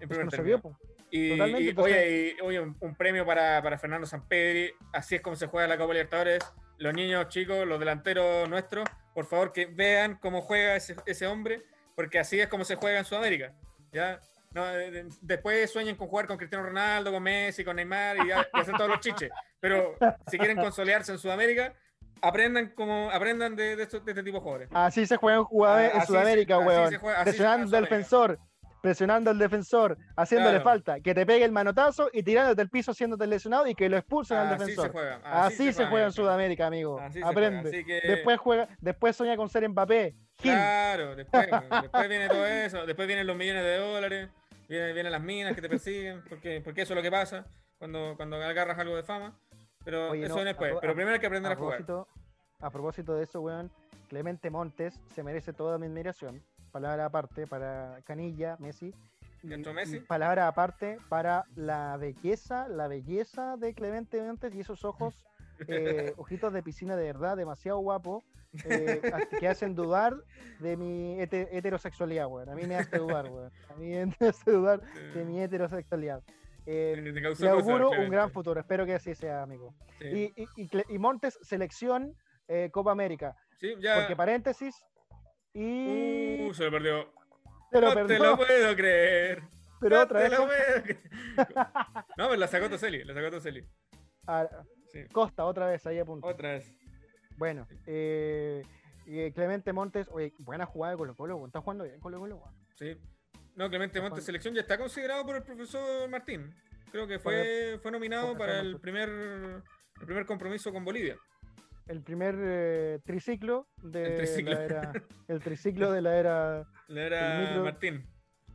En primer no se vio. Y, Totalmente, y, oye, y- oye, un, un premio para, para Fernando Sampedri. Así es como se juega la Copa Libertadores. Los niños chicos, los delanteros nuestros, por favor que vean cómo juega ese, ese hombre, porque así es como se juega en Sudamérica. ¿ya? No, eh, de- después sueñen con jugar con Cristiano Ronaldo, con Messi, con Neymar y, ya- y hacer todos los chiches. Pero si quieren consolidarse en Sudamérica, aprendan como aprendan de, de, estos- de este tipo de jugadores. Así se juegan jugadores Ah, en Sudamérica, weón. presionando defensor, presionando al defensor, haciéndole Claro. falta, que te pegue el manotazo y tirándote el piso haciéndote lesionado y que lo expulsen al Así se defensor. juega. Así, se, juega en. Sudamérica, amigo. Así se juega, Aprende. así que- Después juega, después sueña con ser Mbappé. Gil. Claro, después, después viene todo eso, después vienen los millones de dólares, vienen, vienen las minas que te persiguen, porque, porque eso es lo que pasa cuando, cuando agarras algo de fama. Pero Oye, eso no, después. a Pero primero hay que aprender a a, jugar. a propósito de eso, weón, Clemente Montes se merece toda mi admiración. Palabra aparte para Canilla, Messi. Y, ¿Nuestro y Messi? palabra aparte para la belleza, la belleza de Clemente Montes y esos ojos, eh, ojitos de piscina de verdad, demasiado guapo, eh, que hacen dudar de mi hete- heterosexualidad, weón. A mí me hace dudar, weón. A mí me hace dudar de mi heterosexualidad. Eh, le cosa, auguro un gran futuro, espero que así sea, amigo. Sí, Y, y- y Montes, selección eh, Copa América. Sí, ya. Porque paréntesis. Y. Uh, se lo perdió. lo no te lo puedo creer. pero no otra te vez. lo puedo creer. no, pero la sacó Toseli, la sacó Toseli. Sí, Costa, otra vez, ahí a punto. otra vez. Bueno, eh, y Clemente Montes, oye, buena jugada de Colo Colo, está jugando bien Colo Colo. Sí. No, Clemente Montes selección ya está considerado por el profesor Martín. Creo que fue, fue nominado para el primer, el primer compromiso con Bolivia. El primer eh, triciclo de El triciclo. la era. El triciclo de la era. Le era micro- Martín.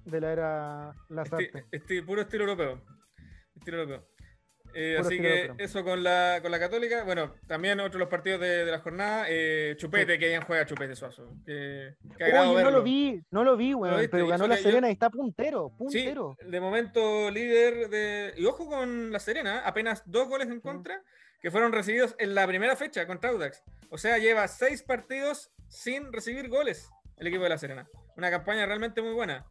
De la era Lazarte. esti- puro estilo europeo. Estilo europeo. Eh, así que europeo. eso con la, con la Católica. Bueno, también otros los partidos de, de la jornada. eh, Chupete, que bien juega Chupete Suazo. Que, que Oye, no verlo. lo vi, no lo vi, weón. viste? Pero ganó la que yo- Serena y está puntero, Sí, puntero. de momento líder de. Y ojo con la Serena, apenas dos goles en contra que fueron recibidos en la primera fecha contra Audax. O sea, lleva seis partidos sin recibir goles el equipo de la Serena. Una campaña realmente muy buena.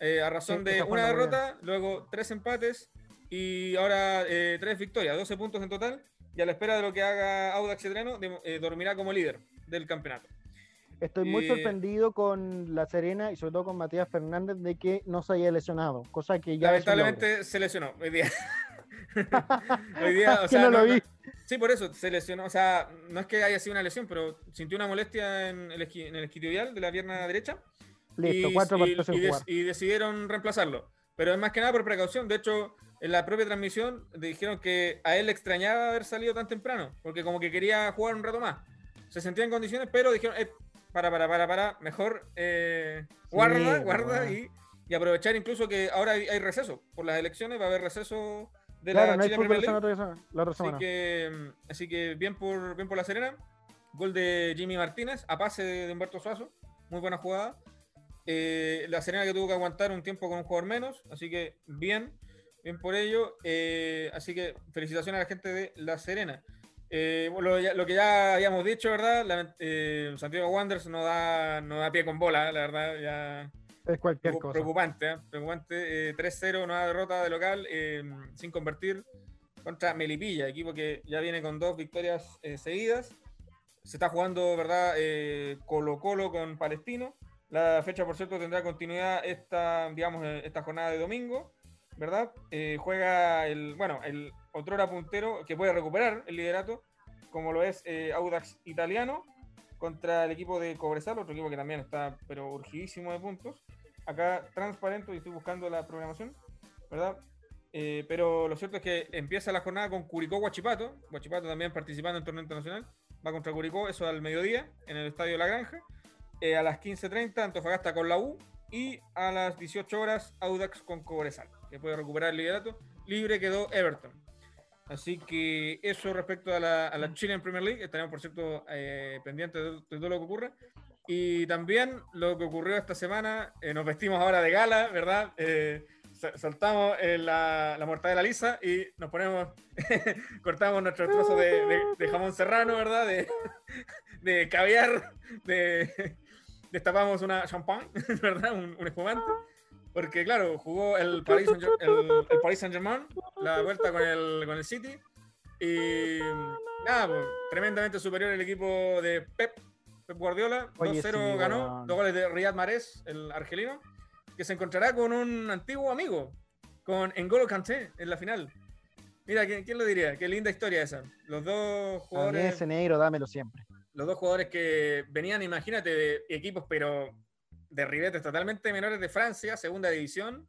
Eh, a razón Sí, de una derrota, luego tres empates y ahora eh, tres victorias, 12 puntos en total. Y a la espera de lo que haga Audax Cetreno, de- eh, dormirá como líder del campeonato. Estoy muy y- sorprendido con la Serena y sobre todo con Matías Fernández de que no se haya lesionado, cosa que ya. Lamentablemente se lesionó hoy día. hoy día, o sea, no lo no- vi. no- sí, por eso se lesionó. O sea, no es que haya sido una lesión, pero sintió una molestia en el, esqui- en el isquiotibial de la pierna derecha. Listo, y, cuatro y- y des- y decidieron reemplazarlo. Pero es más que nada por precaución. De hecho, en la propia transmisión dijeron que a él le extrañaba haber salido tan temprano, porque como que quería jugar un rato más. Se sentía en condiciones, pero dijeron, eh, para, para, para, para, mejor eh, guarda, Sí, guarda bueno. y, y aprovechar incluso que ahora hay, hay receso. Por las elecciones va a haber receso de Claro, la no Chile Premier la League. semana- la otra Así semana. que, mm, así que bien por, bien por la Serena. Gol de Jimmy Martínez a pase de, Humberto Suazo. Muy buena jugada. Eh, la Serena que tuvo que aguantar un tiempo con un jugador menos. Así que bien, bien por ello. Eh, así que felicitaciones a la gente de la Serena. Eh, lo, que ya habíamos dicho, ¿verdad? La- Santiago Wanderers no da, no da pie con bola, la verdad. Ya, Es cualquier cosa. Preocupante, ¿eh? preocupante. eh, 3-0, nueva derrota de local, eh, sin convertir contra Melipilla, equipo que ya viene con dos victorias eh, seguidas. Se está jugando, ¿verdad? Eh, Colo Colo con Palestino. La fecha, por cierto, tendrá continuidad esta, digamos, eh, esta jornada de domingo, ¿verdad? Juega el, bueno, el otrora puntero que puede recuperar el liderato, como lo es Audax Italiano, contra el equipo de Cobresal, otro equipo que también está, pero urgidísimo de puntos acá transparente y estoy buscando la programación, ¿verdad? Eh, pero lo cierto es que empieza la jornada con Curicó Guachipato, Guachipato también participando en torneo internacional, va contra Curicó, eso al mediodía, en el Estadio La Granja, Eh, a las 15.30 Antofagasta con la U, y a las 18 horas Audax con Cobresal, que puede recuperar el liderato, libre quedó Everton. Así que eso respecto a la, a la Chilean Premier League, estaremos por cierto eh, pendientes de, de todo lo que ocurra. Y también lo que ocurrió esta semana, eh, nos vestimos ahora de gala, ¿verdad? Eh, soltamos eh, la, la mortadela lisa y nos ponemos, cortamos nuestro trozo de, de- de jamón serrano, ¿verdad? De, de caviar, de, destapamos una champán, ¿verdad? Un, un espumante. Porque claro, jugó el Paris Saint- Saint-Germain, la vuelta con el, con el City. Y nada, pues, tremendamente superior el equipo de Pep, Pep Guardiola. Oye, 2-0 sí, ganó, dos goles de Riyad Mahrez, el argelino, que se encontrará con un antiguo amigo, con N'Golo Kanté en la final. Mira, ¿quién, quién lo diría? Qué linda historia esa. Los dos A mí jugadores ese negro, dámelo siempre. los dos jugadores que venían, imagínate, de equipos, pero de ribetes totalmente menores de Francia, segunda división,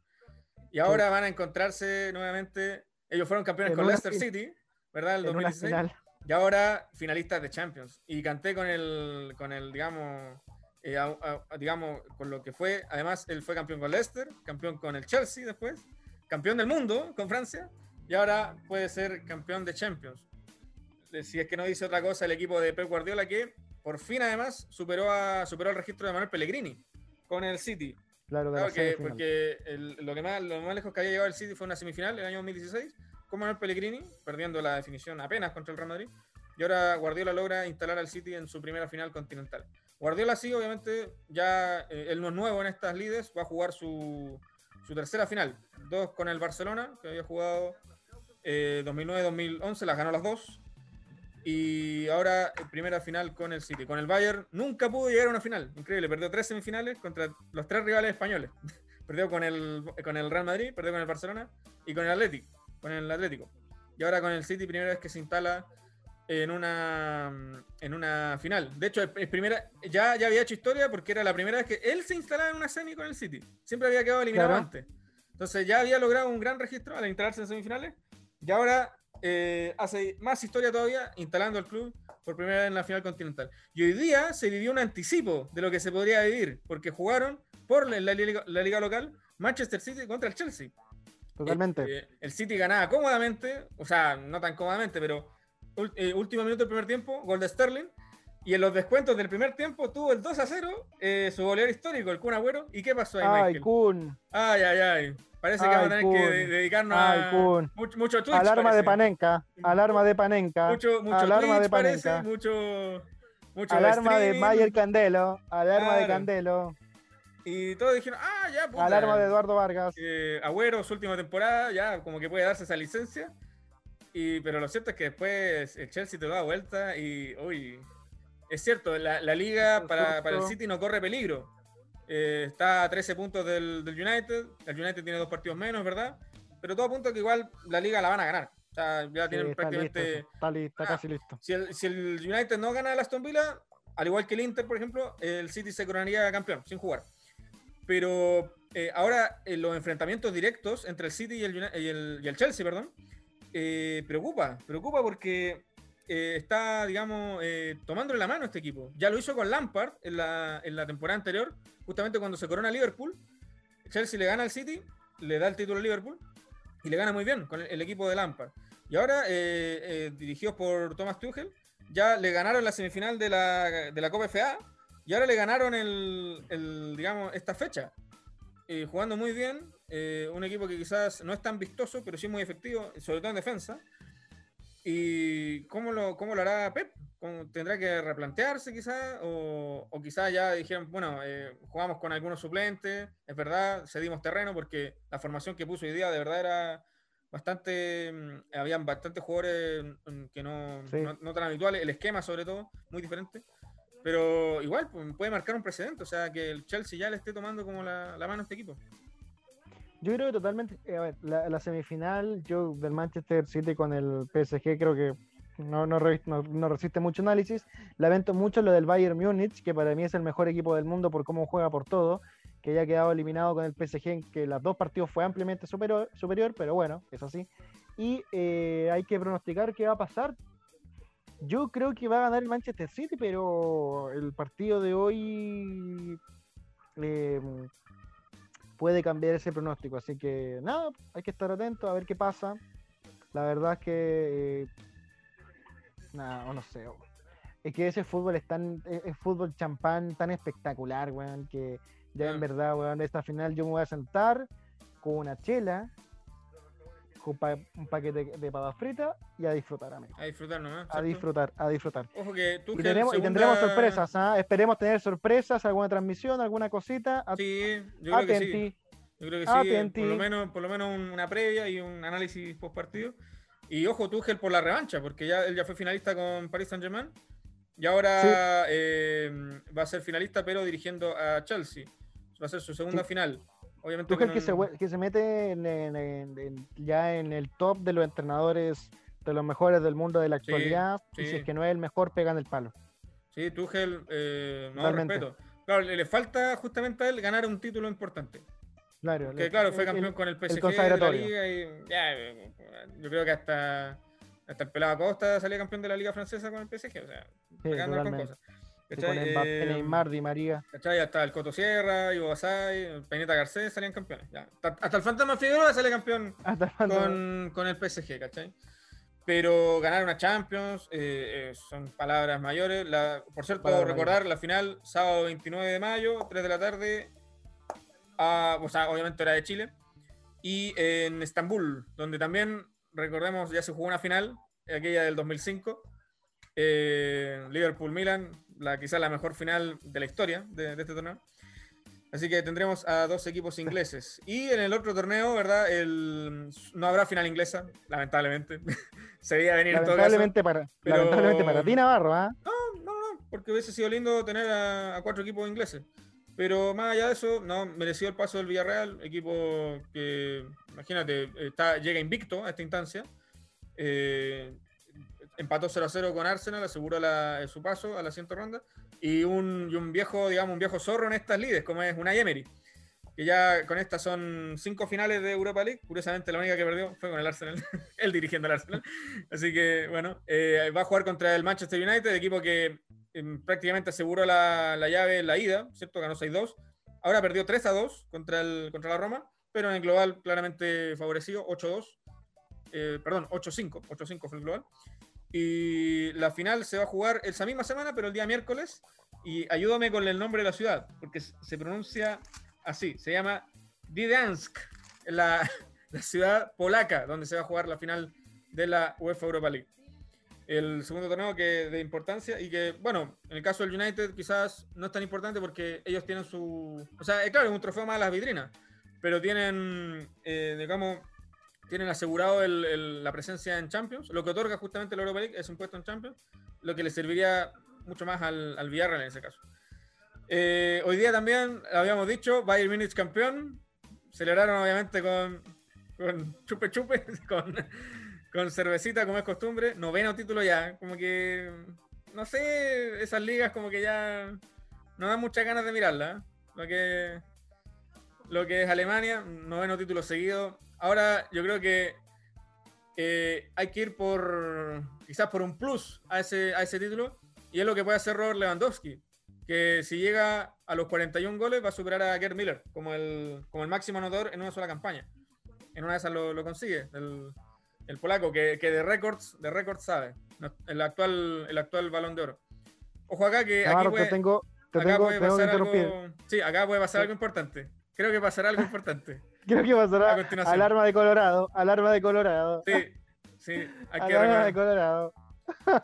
y ahora van a encontrarse nuevamente. Ellos fueron campeones En con Leicester City, ¿verdad? El En una 2016. final. Y ahora finalistas de Champions. Y canté con el, con el digamos, eh, a- a- digamos, con lo que fue. Además, él fue campeón con Leicester, campeón con el Chelsea después, campeón del mundo con Francia, y ahora puede ser campeón de Champions. Eh, Si es que no dice otra cosa el equipo de Pep Guardiola, que por fin además superó, a, superó el registro de Manuel Pellegrini con el City. Claro, Claro la que, porque el- lo, que más, lo más lejos que había llegado el City fue una semifinal el año 2016 con Manuel Pellegrini, perdiendo la definición apenas contra el Real Madrid. Y ahora Guardiola logra instalar al City en su primera final continental. Guardiola sí, obviamente, ya eh, él no es nuevo en estas lides, va a jugar su, su tercera final. Dos con el Barcelona, que había jugado eh, 2009-2011, las ganó las dos. Y ahora eh, primera final con el City. Con el Bayern nunca pudo llegar a una final. Increíble, perdió tres semifinales contra los tres rivales españoles. perdió con el, con el Real Madrid, perdió con el Barcelona y con el Atlético. Con el Atlético. Y ahora con el City, primera vez que se instala en una, en una final. De hecho, es primera, ya, ya había hecho historia porque era la primera vez que él se instalaba en una semi con el City. Siempre había quedado eliminado Claro. antes. Entonces ya había logrado un gran registro al instalarse en semifinales. Y ahora eh, hace más historia todavía instalando el club por primera vez en la final continental. Y hoy día se vivió un anticipo de lo que se podría vivir, porque jugaron por la la liga local Manchester City contra el Chelsea. Totalmente. Eh, el City ganaba cómodamente, o sea, no tan cómodamente, pero eh, último minuto del primer tiempo, gol de Sterling. Y en los descuentos del primer tiempo tuvo el 2 a 0, eh, su goleador histórico, el Kun Agüero. ¿Y qué pasó ahí, Ay, Michael? Kun. Ay, ay, ay. Parece que vamos a tener Kun. que de- dedicarnos Ay, a Kun. mucho, mucho Twitch. Alarma de. Panenka. Alarma de Panenka. Mucho, mucho Alarma Twitch, de parece, Panenka. mucho, mucho Alarma de. Mayer Candelo. Alarma de. Candelo. Y todos dijeron, ah, ya, puta. Alarma de Eduardo Vargas. eh, Agüero, su última temporada, ya como que puede darse esa licencia. Y, pero lo cierto es que después el Chelsea te da vuelta y, uy, es cierto, la, la liga para, para el City no corre peligro. Eh, está a 13 puntos del, del United, el United tiene dos partidos menos, ¿verdad? Pero todo apunta a que igual la liga la van a ganar. O sea, ya tienen está listo. prácticamente... eso. Está, listo, Ah. casi listo. Si el, si el United no gana el Aston Villa, al igual que el Inter, por ejemplo, el City se coronaría campeón sin jugar. Pero eh, ahora eh, los enfrentamientos directos entre el City y el, y y el Chelsea, perdón, eh, preocupa, preocupa porque eh, está, digamos, eh, tomándole la mano este equipo. Ya lo hizo con Lampard en la, en temporada anterior, justamente cuando se corona Liverpool. Chelsea le gana al City, le da el título a Liverpool y le gana muy bien con el, equipo de Lampard. Y ahora, dirigidos por Thomas Tuchel, ya le ganaron la semifinal de la, de la Copa FA y ahora le ganaron el, el, digamos, esta fecha. Eh, jugando muy bien, eh, un equipo que quizás no es tan vistoso, pero sí muy efectivo, sobre todo en defensa. ¿Y cómo lo, cómo lo hará Pep? ¿Cómo- ¿Tendrá que replantearse quizás? O, o quizás ya dijeron, bueno, eh, jugamos con algunos suplentes, es verdad, cedimos terreno porque la formación que puso hoy día de verdad era bastante, mm, habían bastantes jugadores mm, que no, Sí. no, no tan habituales, el esquema sobre todo, muy diferente. Pero igual pues, puede marcar un precedente, o sea, que el Chelsea ya le esté tomando como la, la mano a este equipo. Yo creo que totalmente. eh, a ver, la, semifinal, yo del Manchester City con el PSG, creo que no, no, no- no resiste mucho análisis. Lamento mucho lo del Bayern Múnich, que para mí es el mejor equipo del mundo por cómo juega por todo, que ya quedado eliminado con el PSG, en que los dos partidos fue ampliamente superior, superior pero bueno, es así. Y eh, hay que pronosticar qué va a pasar. Yo creo que va a ganar el Manchester City, pero el partido de hoy eh, puede cambiar ese pronóstico. Así que nada, hay que estar atento a ver qué pasa. La verdad es que. eh, nada, o no sé. Es que ese fútbol es tan. Es, es fútbol champán tan espectacular, weón, que ya en verdad, weón, esta final yo me voy a sentar con una chela, con pa- un paquete de, papas fritas y a disfrutar, amigo. A disfrutar nomás. A disfrutar, a disfrutar. Ojo que tú Y, tenemos, y tendremos sorpresas, ¿ah? Esperemos tener sorpresas, alguna transmisión, alguna cosita. Sí, yo creo que sí. Yo creo que sí, por lo menos, por lo menos un- una previa y un análisis post partido. Y ojo, Tuchel por la revancha, porque ya él ya fue finalista con Paris Saint Germain. Y ahora eh, va a ser finalista, pero dirigiendo a Chelsea. Va a ser su segunda Sí. final. Obviamente Tuchel que se, que se mete en- en- en- en- ya en el top de los entrenadores de los mejores del mundo de la actualidad. Y sí. si es que no es el mejor, pegan el palo. Sí, Tuchel, eh, no, Totalmente. respeto. Claro, le, le falta justamente a él ganar un título importante. Claro, Que claro, fue el- campeón el- con el PSG de la liga y ya, yo creo que hasta, hasta el pelado Costa salía campeón de la liga francesa con el PSG, o sea, sí, con cosas. Con Mbappé, Neymar, Di María. ¿Cachai? Hasta el Coto Sierra, Ivo Basay, Peineta Garcés salían campeones. ya. Hasta, el Fantasma Figueroa sale campeón Hasta con, con el PSG, ¿cachai? Pero ganar una Champions eh, eh, son palabras mayores. La, por cierto, Palabras recordar la final, sábado 29 de mayo, 3 de la tarde, a- o sea, obviamente era de Chile, y en Estambul, donde también, recordemos, ya se jugó una final, aquella del 2005, eh, Liverpool-Milan, la, quizás la mejor final de la historia de, de este torneo. Así que tendremos a dos equipos ingleses. Y en el otro torneo, ¿verdad? El, no habrá final inglesa, lamentablemente. Se veía venir en todo caso. Lamentablemente para, pero- lamentablemente para ti, Navarro, ¿ah? No, no, no, porque hubiese sido lindo tener a, a cuatro equipos ingleses. Pero más allá de eso, no, mereció el paso del Villarreal, equipo que, imagínate, está, llega invicto a esta instancia. Eh, empató 0 a 0 con Arsenal, aseguró la- su paso a la siguiente ronda. Y un, y un viejo, digamos, un viejo zorro en estas lides, como es Unai Emery. Que ya con estas son cinco finales de Europa League. Curiosamente, la única que perdió fue con el Arsenal, él dirigiendo el Arsenal. Así que, bueno, eh, va a jugar contra el Manchester United, equipo que em, prácticamente aseguró la, la llave en la ida, ¿cierto? Ganó 6-2. Ahora perdió 3 a 2 contra, el, contra la Roma, pero en el global claramente favorecido, 8-2. Eh, perdón, 8-5. 8-5 fue el global. Y la final se va a jugar esa misma semana, pero el día miércoles. Y ayúdame con el nombre de la ciudad, porque se pronuncia así. Se llama Gdansk, la, ciudad polaca, donde se va a jugar la final de la UEFA Europa League. El segundo torneo que de importancia y que, bueno, en el caso del United quizás no es tan importante porque ellos tienen su... O sea, eh, claro, es un trofeo más a las vitrinas, pero tienen, eh, digamos, tienen asegurado la presencia en Champions, lo que otorga justamente la Europa League es un puesto en Champions, lo que le serviría mucho más al, al Villarreal en ese caso. Eh, hoy día también, habíamos dicho, Bayern Munich campeón, celebraron obviamente con, con chupe chupe, con, con cervecita como es costumbre, noveno título ya, como que, no sé, esas ligas como que ya no dan muchas ganas de mirarla, ¿eh? lo que lo que es Alemania, noveno título seguido. Ahora yo creo que eh, hay que ir por quizás por un plus a ese, a ese título y es lo que puede hacer Robert Lewandowski, que si llega a los 41 goles va a superar a Gerd Miller como el, como el máximo anotador en una sola campaña. En una de esas lo, lo consigue, el, el polaco, que, que de récords de récords sabe, el actual, el actual balón de oro. Ojo acá que aquí Navarro, puede- te tengo, te acá tengo, puede tengo que pasar algo. Sí, acá puede pasar algo importante. Creo que pasará algo importante. Creo que A pasará continuación. alarma de Colorado, alarma de Colorado. Sí, sí, hay que alarma de Colorado.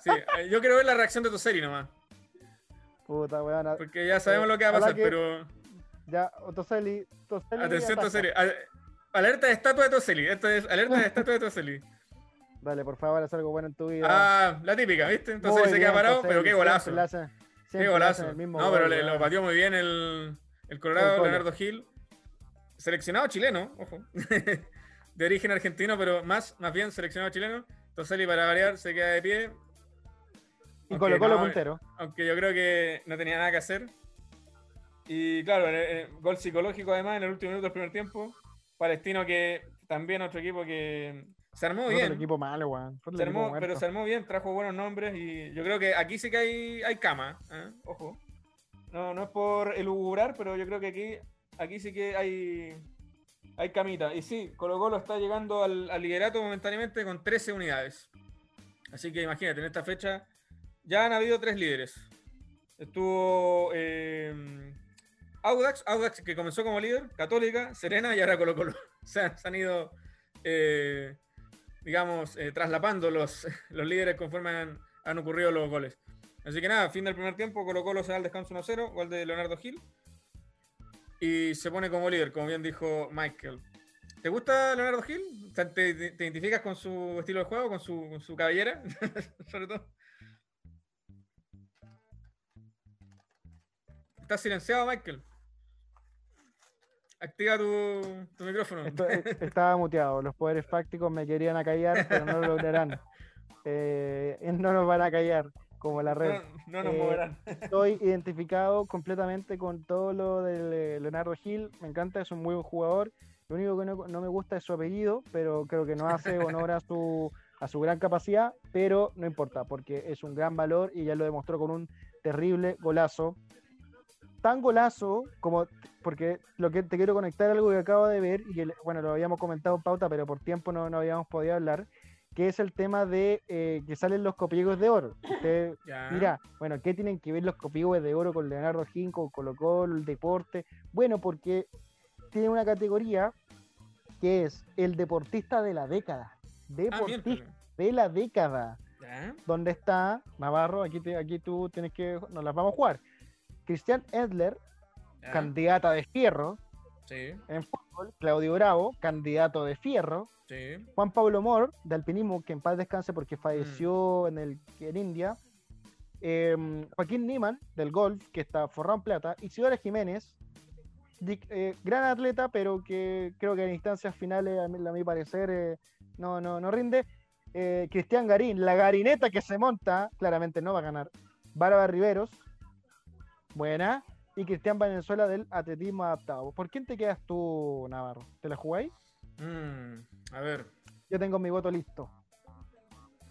sí, eh, Yo quiero ver la reacción de Toseri nomás. Puta, weón. a- Porque ya sabemos lo que va a pasar, que- pero. Ya, Toseli, Toseli. Atención. A- Alerta de estatua de Toseli. Esto es alerta de estatua de Toseli. Dale, por favor, haz algo bueno en tu vida. Ah, la típica, ¿viste? Entonces Muy se queda bien, parado, Toseli, pero qué golazo. siempre Qué golazo. No, pero le, lo pateó muy bien el, el Colorado, El. Leonardo Gil. Seleccionado chileno, ojo. de origen argentino, pero más, más bien seleccionado chileno. Toseli, para variar, se queda de pie. Y Aunque Colo Colo no, puntero. aunque yo creo que no tenía nada que hacer. Y claro, eh, eh, gol psicológico además en el último minuto del primer tiempo. Palestino que también otro equipo que se armó Fue bien. equipo malo, weón. Se armó, pero se armó bien, trajo buenos nombres y yo creo que aquí sí que hay, hay cama, ¿eh? ojo. No, no es por elugurar, pero yo creo que aquí, aquí sí que hay, hay camita. Y sí, Colo Colo está llegando al, liderato momentáneamente con 13 unidades. Así que imagínate, en esta fecha ya han habido tres líderes. Estuvo eh, Audax, Audax que comenzó como líder, Católica, Serena y ahora Colo Colo. Se se han ido, eh, digamos, eh, traslapando los, los líderes conforme han, han ocurrido los goles. Así que nada, fin del primer tiempo, Colo Colo se da al descanso 1-0, gol de Leonardo Gil. Y se pone como líder, como bien dijo Michael. ¿Te gusta Leonardo Gil? ¿Te, te- te identificas con su estilo de juego, con su, con su cabellera? Sobre todo. Estás silenciado, Michael. Activa tu, tu micrófono. Esto- eh, estaba muteado. Los poderes fácticos me querían acallar, pero no lo lograrán. Eh, no nos van a callar, como la red. No, no nos Eh, moverán. Estoy identificado completamente con todo lo de Leonardo Gil. Me encanta, es un muy buen jugador. Lo único que no, no me gusta es su apellido, pero creo que no hace honor a su, a su gran capacidad. Pero no importa, porque es un gran valor y ya lo demostró con un terrible golazo. Tan golazo como, porque lo que te quiero conectar algo que acabo de ver y que, bueno, lo habíamos comentado en pauta, pero por tiempo no, no habíamos podido hablar, que es el tema de eh, que salen los copiegos de oro. Usted bueno, ¿qué tienen que ver los copihues de oro con Leonardo Gin, con Colo Colo, el deporte? Bueno, porque tiene una categoría que es el deportista de la década. Ah, Deportista de la década. ¿Dónde está Navarro? Aquí, te- aquí tú tienes que. Nos las vamos a jugar. Cristian Edler, candidata de fierro Sí, en fútbol. Claudio Bravo, candidato de fierro. sí. Juan Pablo Mor, de alpinismo, que en paz descanse porque Mm. falleció en, el, en India. Em, Joaquín Niman, del golf, que está forrado en plata. Isidora Jiménez, di- eh, gran atleta, pero que creo que en instancias finales, a mi, a mi parecer, eh, no, no, no rinde. eh, Cristian Garín, la garineta que se monta, claramente no va a ganar. Bárbara Riveros, buena. Y Cristian Valenzuela del atletismo adaptado. ¿Por quién te quedas tú, Navarro? ¿Te la jugáis? Mm, a ver, Yo tengo mi voto listo.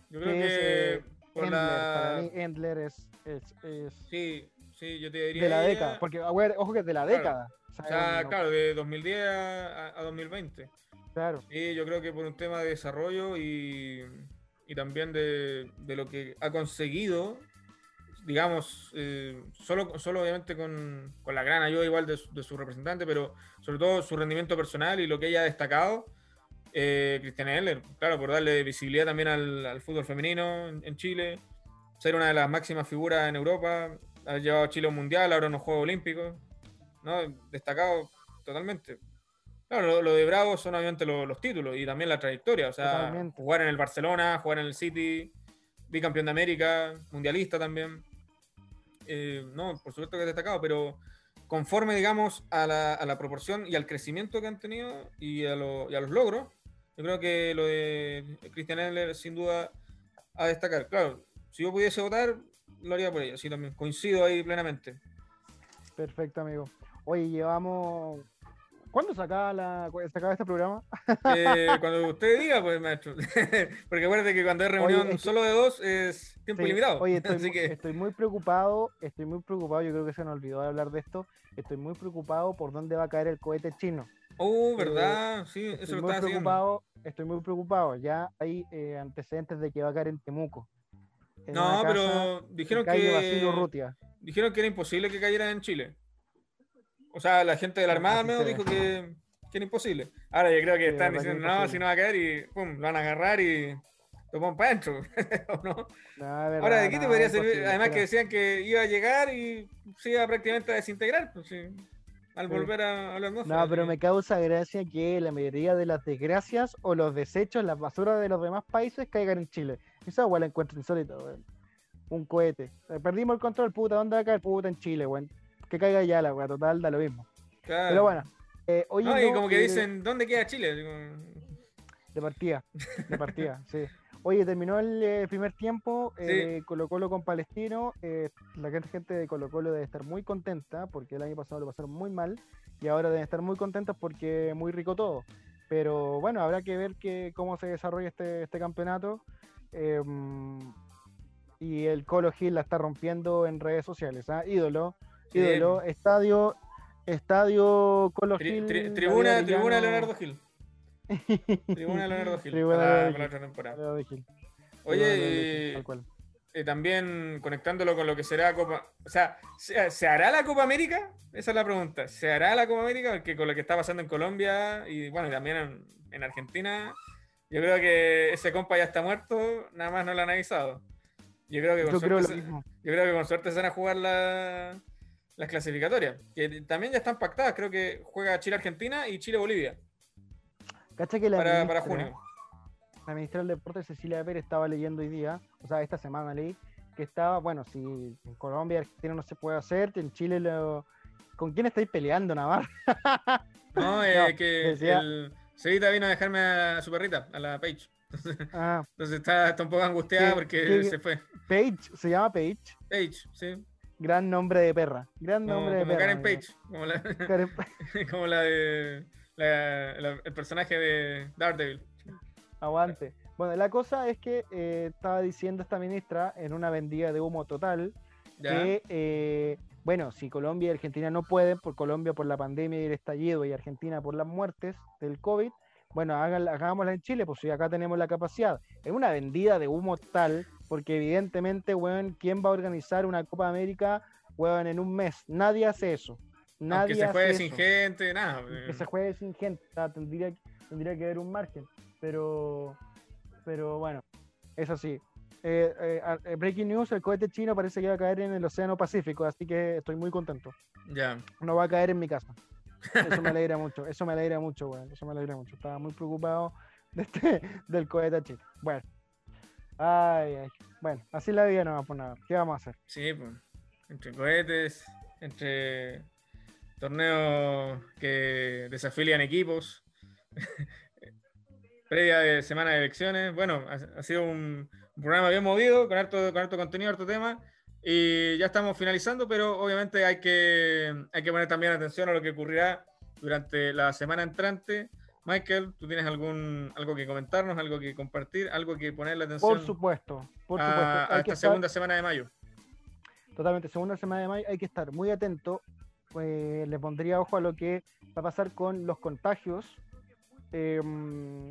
yo creo Que es, eh, por Endler, la... para mí Endler es, es, es Sí, sí, yo te diría... de la década. Porque, a ver, ojo que es de la Claro. década. O sea, no- claro, de 2010 a, a 2020. claro. Sí, yo creo que por un tema de desarrollo y, y también de, de lo que ha conseguido, digamos, eh, solo, solo obviamente con, con la gran ayuda igual de, su- de su representante, pero sobre todo su rendimiento personal y lo que ella ha destacado, eh, Cristiana Heller, claro, por darle visibilidad también al, al fútbol femenino en, en Chile, ser una de las máximas figuras en Europa, haber llevado a Chile a un mundial, ahora en los Juegos Olímpicos, ¿no? Destacado totalmente. Claro, lo, lo de Bravo son obviamente lo- los títulos y también la trayectoria. O sea, Totalmente. jugar en el Barcelona, jugar en el City, bicampeón de América, mundialista también. Eh, no, por supuesto que es destacado, pero conforme, digamos, a la, a la proporción y al crecimiento que han tenido y a, lo- y a los logros, yo creo que lo de Christian Eller sin duda a destacar. Claro, si yo pudiese votar, lo haría por ella, sí, también. Coincido ahí plenamente. Perfecto, amigo. Oye, llevamos. ¿Cuándo se acaba, la... se acaba este programa? Eh, cuando usted diga, pues, maestro. Porque acuérdate que cuando hay reunión Oye, es que- solo de dos es tiempo Sí. limitado. Oye, estoy, Así mu- que, estoy muy preocupado, estoy muy preocupado, yo creo que se nos olvidó de hablar de esto, estoy muy preocupado por dónde va a caer el cohete chino. oh, ¿verdad? Sí, eso Estoy lo muy siguiendo. preocupado, estoy muy preocupado, ya hay eh, antecedentes de que va a caer en Temuco. en No, pero dijeron que, dijeron que era imposible que cayera en Chile. O sea, la gente de la Armada al menos dijo que, que era imposible. Ahora yo creo que Sí, están que diciendo, es no, si no va a caer y pum, lo van a agarrar y lo ponen para adentro. ¿o no? No, es verdad, Ahora, ¿de qué te no, podría servir? Además que decían que iba a llegar y se iba prácticamente a desintegrar. Pues, sí, al Sí. volver a, a la atmósfera. No, pero que- me causa gracia que la mayoría de las desgracias o los desechos, las basuras de los demás países caigan en Chile. Esa igual la encuentro insólito, weón. Un cohete. Eh, Perdimos el control, puta, ¿dónde va a caer? Puta, en Chile, weón. Que caiga ya la weá, total, da lo mismo. Claro. Pero bueno. eh, oye, No, y no, como que eh, dicen, ¿dónde queda Chile? De partida, de partida, sí. Oye, terminó el eh, primer tiempo, eh, Colo Colo con Palestino. eh, la gente- de Colo Colo debe estar muy contenta porque el año pasado lo pasaron muy mal y ahora deben estar muy contentos porque muy rico todo. Pero bueno, habrá que ver que, cómo se desarrolla este, este campeonato. eh, y el Colo Gil la está rompiendo en redes sociales. ¿ah? Ídolo, Estadio, estadio Colo tri- tri- tribuna, tribuna Leonardo Gil. Tribuna Leonardo Gil. Tribuna para, Leonardo para Gil. otra temporada. Gil. Oye, Leonardo Gil, eh, también conectándolo con lo que será Copa. O sea, ¿se, se hará la Copa América? Esa es la pregunta. ¿Se hará la Copa América? Porque con lo que está pasando en Colombia y bueno, y también en, en Argentina, yo creo que ese compa ya está muerto, nada más no lo han avisado. Yo creo que con Yo suerte se-. Yo creo que con suerte se van a jugar la- las clasificatorias, que también ya están pactadas. Creo que juega Chile-Argentina y Chile-Bolivia Cacha que la para, para ministra- junio. La ministra del Deporte, Cecilia Pérez, estaba leyendo hoy día, o sea, esta semana leí, que estaba, bueno, si en Colombia y Argentina no se puede hacer, en Chile lo... ¿Con quién estáis peleando, Navarro? No, eh, No, que decía- el Cevita vino a dejarme a su perrita, a la Page. Ah, Entonces está, está un poco angustiada ¿Qué- porque se fue. Paige, se llama Paige. Page, sí. Gran nombre de perra. Gran Como, nombre de como perra. Karen. Page, como la, Karen- como la de la- la- el personaje de Daredevil. Aguante. Bueno, la cosa es que eh, estaba diciendo esta ministra en una vendida de humo total ¿Ya? que, eh, bueno, si Colombia y Argentina no pueden, por Colombia por la pandemia y el estallido y Argentina por las muertes del COVID, bueno, hagámosla en Chile, pues si acá tenemos la capacidad. Es una vendida de humo tal, porque evidentemente, weón, ¿quién va a organizar una Copa América, weón, en un mes? Nadie hace eso. Nadie Aunque se juegue sin gente, nada. Que se juegue sin gente, tendría, tendría que haber un margen, pero, pero bueno, es así. Eh, eh, eh, breaking news, el cohete chino parece que va a caer en el Océano Pacífico, así que estoy muy contento. Ya. No va a caer en mi casa. Eso me alegra mucho, eso me alegra mucho, weón. Eso me alegra mucho. Estaba muy preocupado de este- del cohete chino. Bueno. Ay. Bueno, así la vida no va a poner. ¿Qué vamos a hacer? Sí, pues. Entre cohetes, entre torneos que desafilian equipos. previa de semana de elecciones. Bueno, ha, sido un, un programa bien movido, con harto, con harto contenido, harto tema. Y ya estamos finalizando, pero obviamente hay que, hay que poner también atención a lo que ocurrirá durante la semana entrante. Michael, ¿tú tienes algún algo que comentarnos, algo que compartir, algo que ponerle atención Por supuesto, por a, supuesto. a esta estar- segunda semana de mayo? Totalmente, segunda semana de mayo hay que estar muy atento. eh, le pondría ojo a lo que va a pasar con los contagios, em,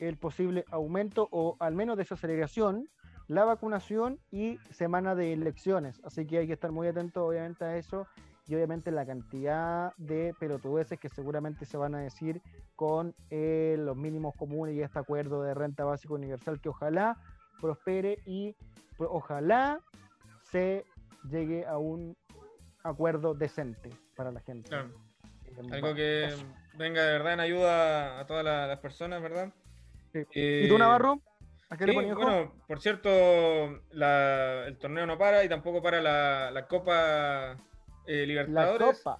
el posible aumento o al menos desaceleración, la vacunación y semana de elecciones. Así que hay que estar muy atento obviamente a eso y obviamente la cantidad de pelotudeces que seguramente se van a decir con eh, los mínimos comunes y este acuerdo de renta básica universal que ojalá prospere y pues, ojalá se llegue a un acuerdo decente para la gente. Claro. Eh, Algo que venga de verdad en ayuda a todas la- las personas, ¿verdad? Sí. Eh, ¿Y tú, Navarro? Bueno, por cierto, la- el torneo no para y tampoco para la, la Copa eh, la Libertadores. copa.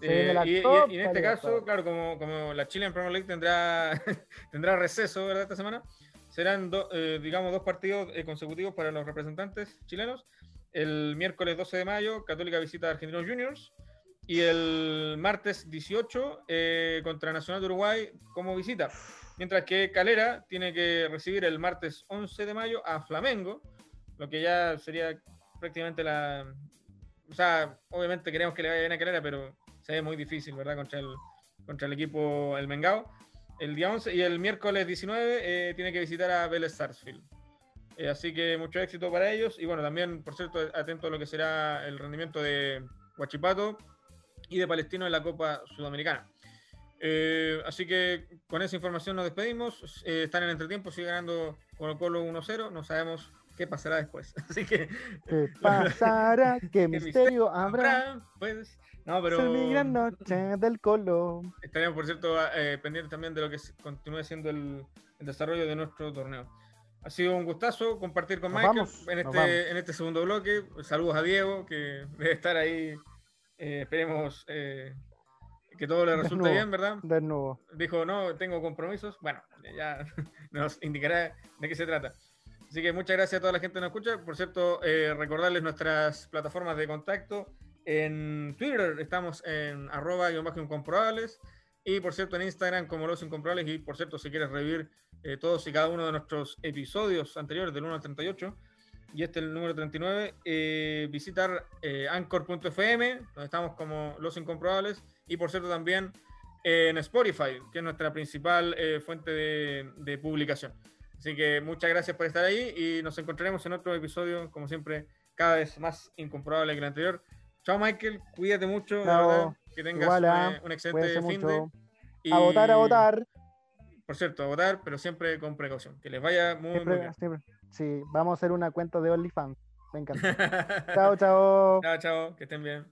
Eh, la y, y- Copa y en este caso, claro, como, como la Chile en Premier League tendrá, tendrá receso ¿verdad? esta semana, serán do- eh, digamos dos partidos eh, consecutivos para los representantes chilenos. El miércoles 12 de mayo, Católica visita a Argentinos Juniors. Y el martes 18 eh, contra Nacional de Uruguay como visita. Mientras que Calera tiene que recibir el martes 11 de mayo a Flamengo, lo que ya sería prácticamente la... O sea, obviamente queremos que le vaya bien a Calera, pero se ve muy difícil, ¿verdad? Contra el, contra el equipo El Mengao. El día 11 y el miércoles 19 eh, tiene que visitar a Vélez Sarsfield. Eh, así que mucho éxito para ellos. Y bueno, también, por cierto, atento a lo que será el rendimiento de Huachipato y de Palestino en la Copa Sudamericana. Eh, así que con esa información nos despedimos. Están en entretiempo, sigue ganando Colo Colo 1-0. No sabemos qué pasará después. Así que. ¿Qué pasará? ¿Qué misterio habrá? habrá, Pues, no, pero. Es mi gran noche del colo. Estaremos, por cierto, eh, pendientes también de lo que continúe siendo el, el desarrollo de nuestro torneo. Ha sido un gustazo compartir con Nos Michael vamos, en, este, en este segundo bloque. Saludos a Diego, que debe estar ahí. Eh, esperemos eh, que todo le resulte bien, ¿verdad? De nuevo. Dijo, no, tengo compromisos. Bueno, ya nos indicará de qué se trata. Así que muchas gracias a toda la gente que nos escucha. Por cierto, eh, recordarles nuestras plataformas de contacto. En Twitter estamos en arroba guion bajo incomprobables. Y por cierto, en Instagram como Los Incomprobables. Y por cierto, si quieres revivir eh, todos y cada uno de nuestros episodios anteriores, del 1 al 38, y este es el número 39, eh, visitar eh, anchor.fm, donde estamos como Los Incomprobables. Y por cierto, también en Spotify, que es nuestra principal eh, fuente de, de publicación. Así que muchas gracias por estar ahí y nos encontraremos en otro episodio, como siempre, cada vez más incomprobable que el anterior. Chao Michael, cuídate mucho, verdad, que tengas ah, un excelente fin mucho. de. A votar, a votar. Por cierto, a votar, pero siempre con precaución. Que les vaya muy, bien. siempre. Sí, vamos a hacer una cuenta de OnlyFans. Me encanta. chao, chao. chao, chao, que estén bien.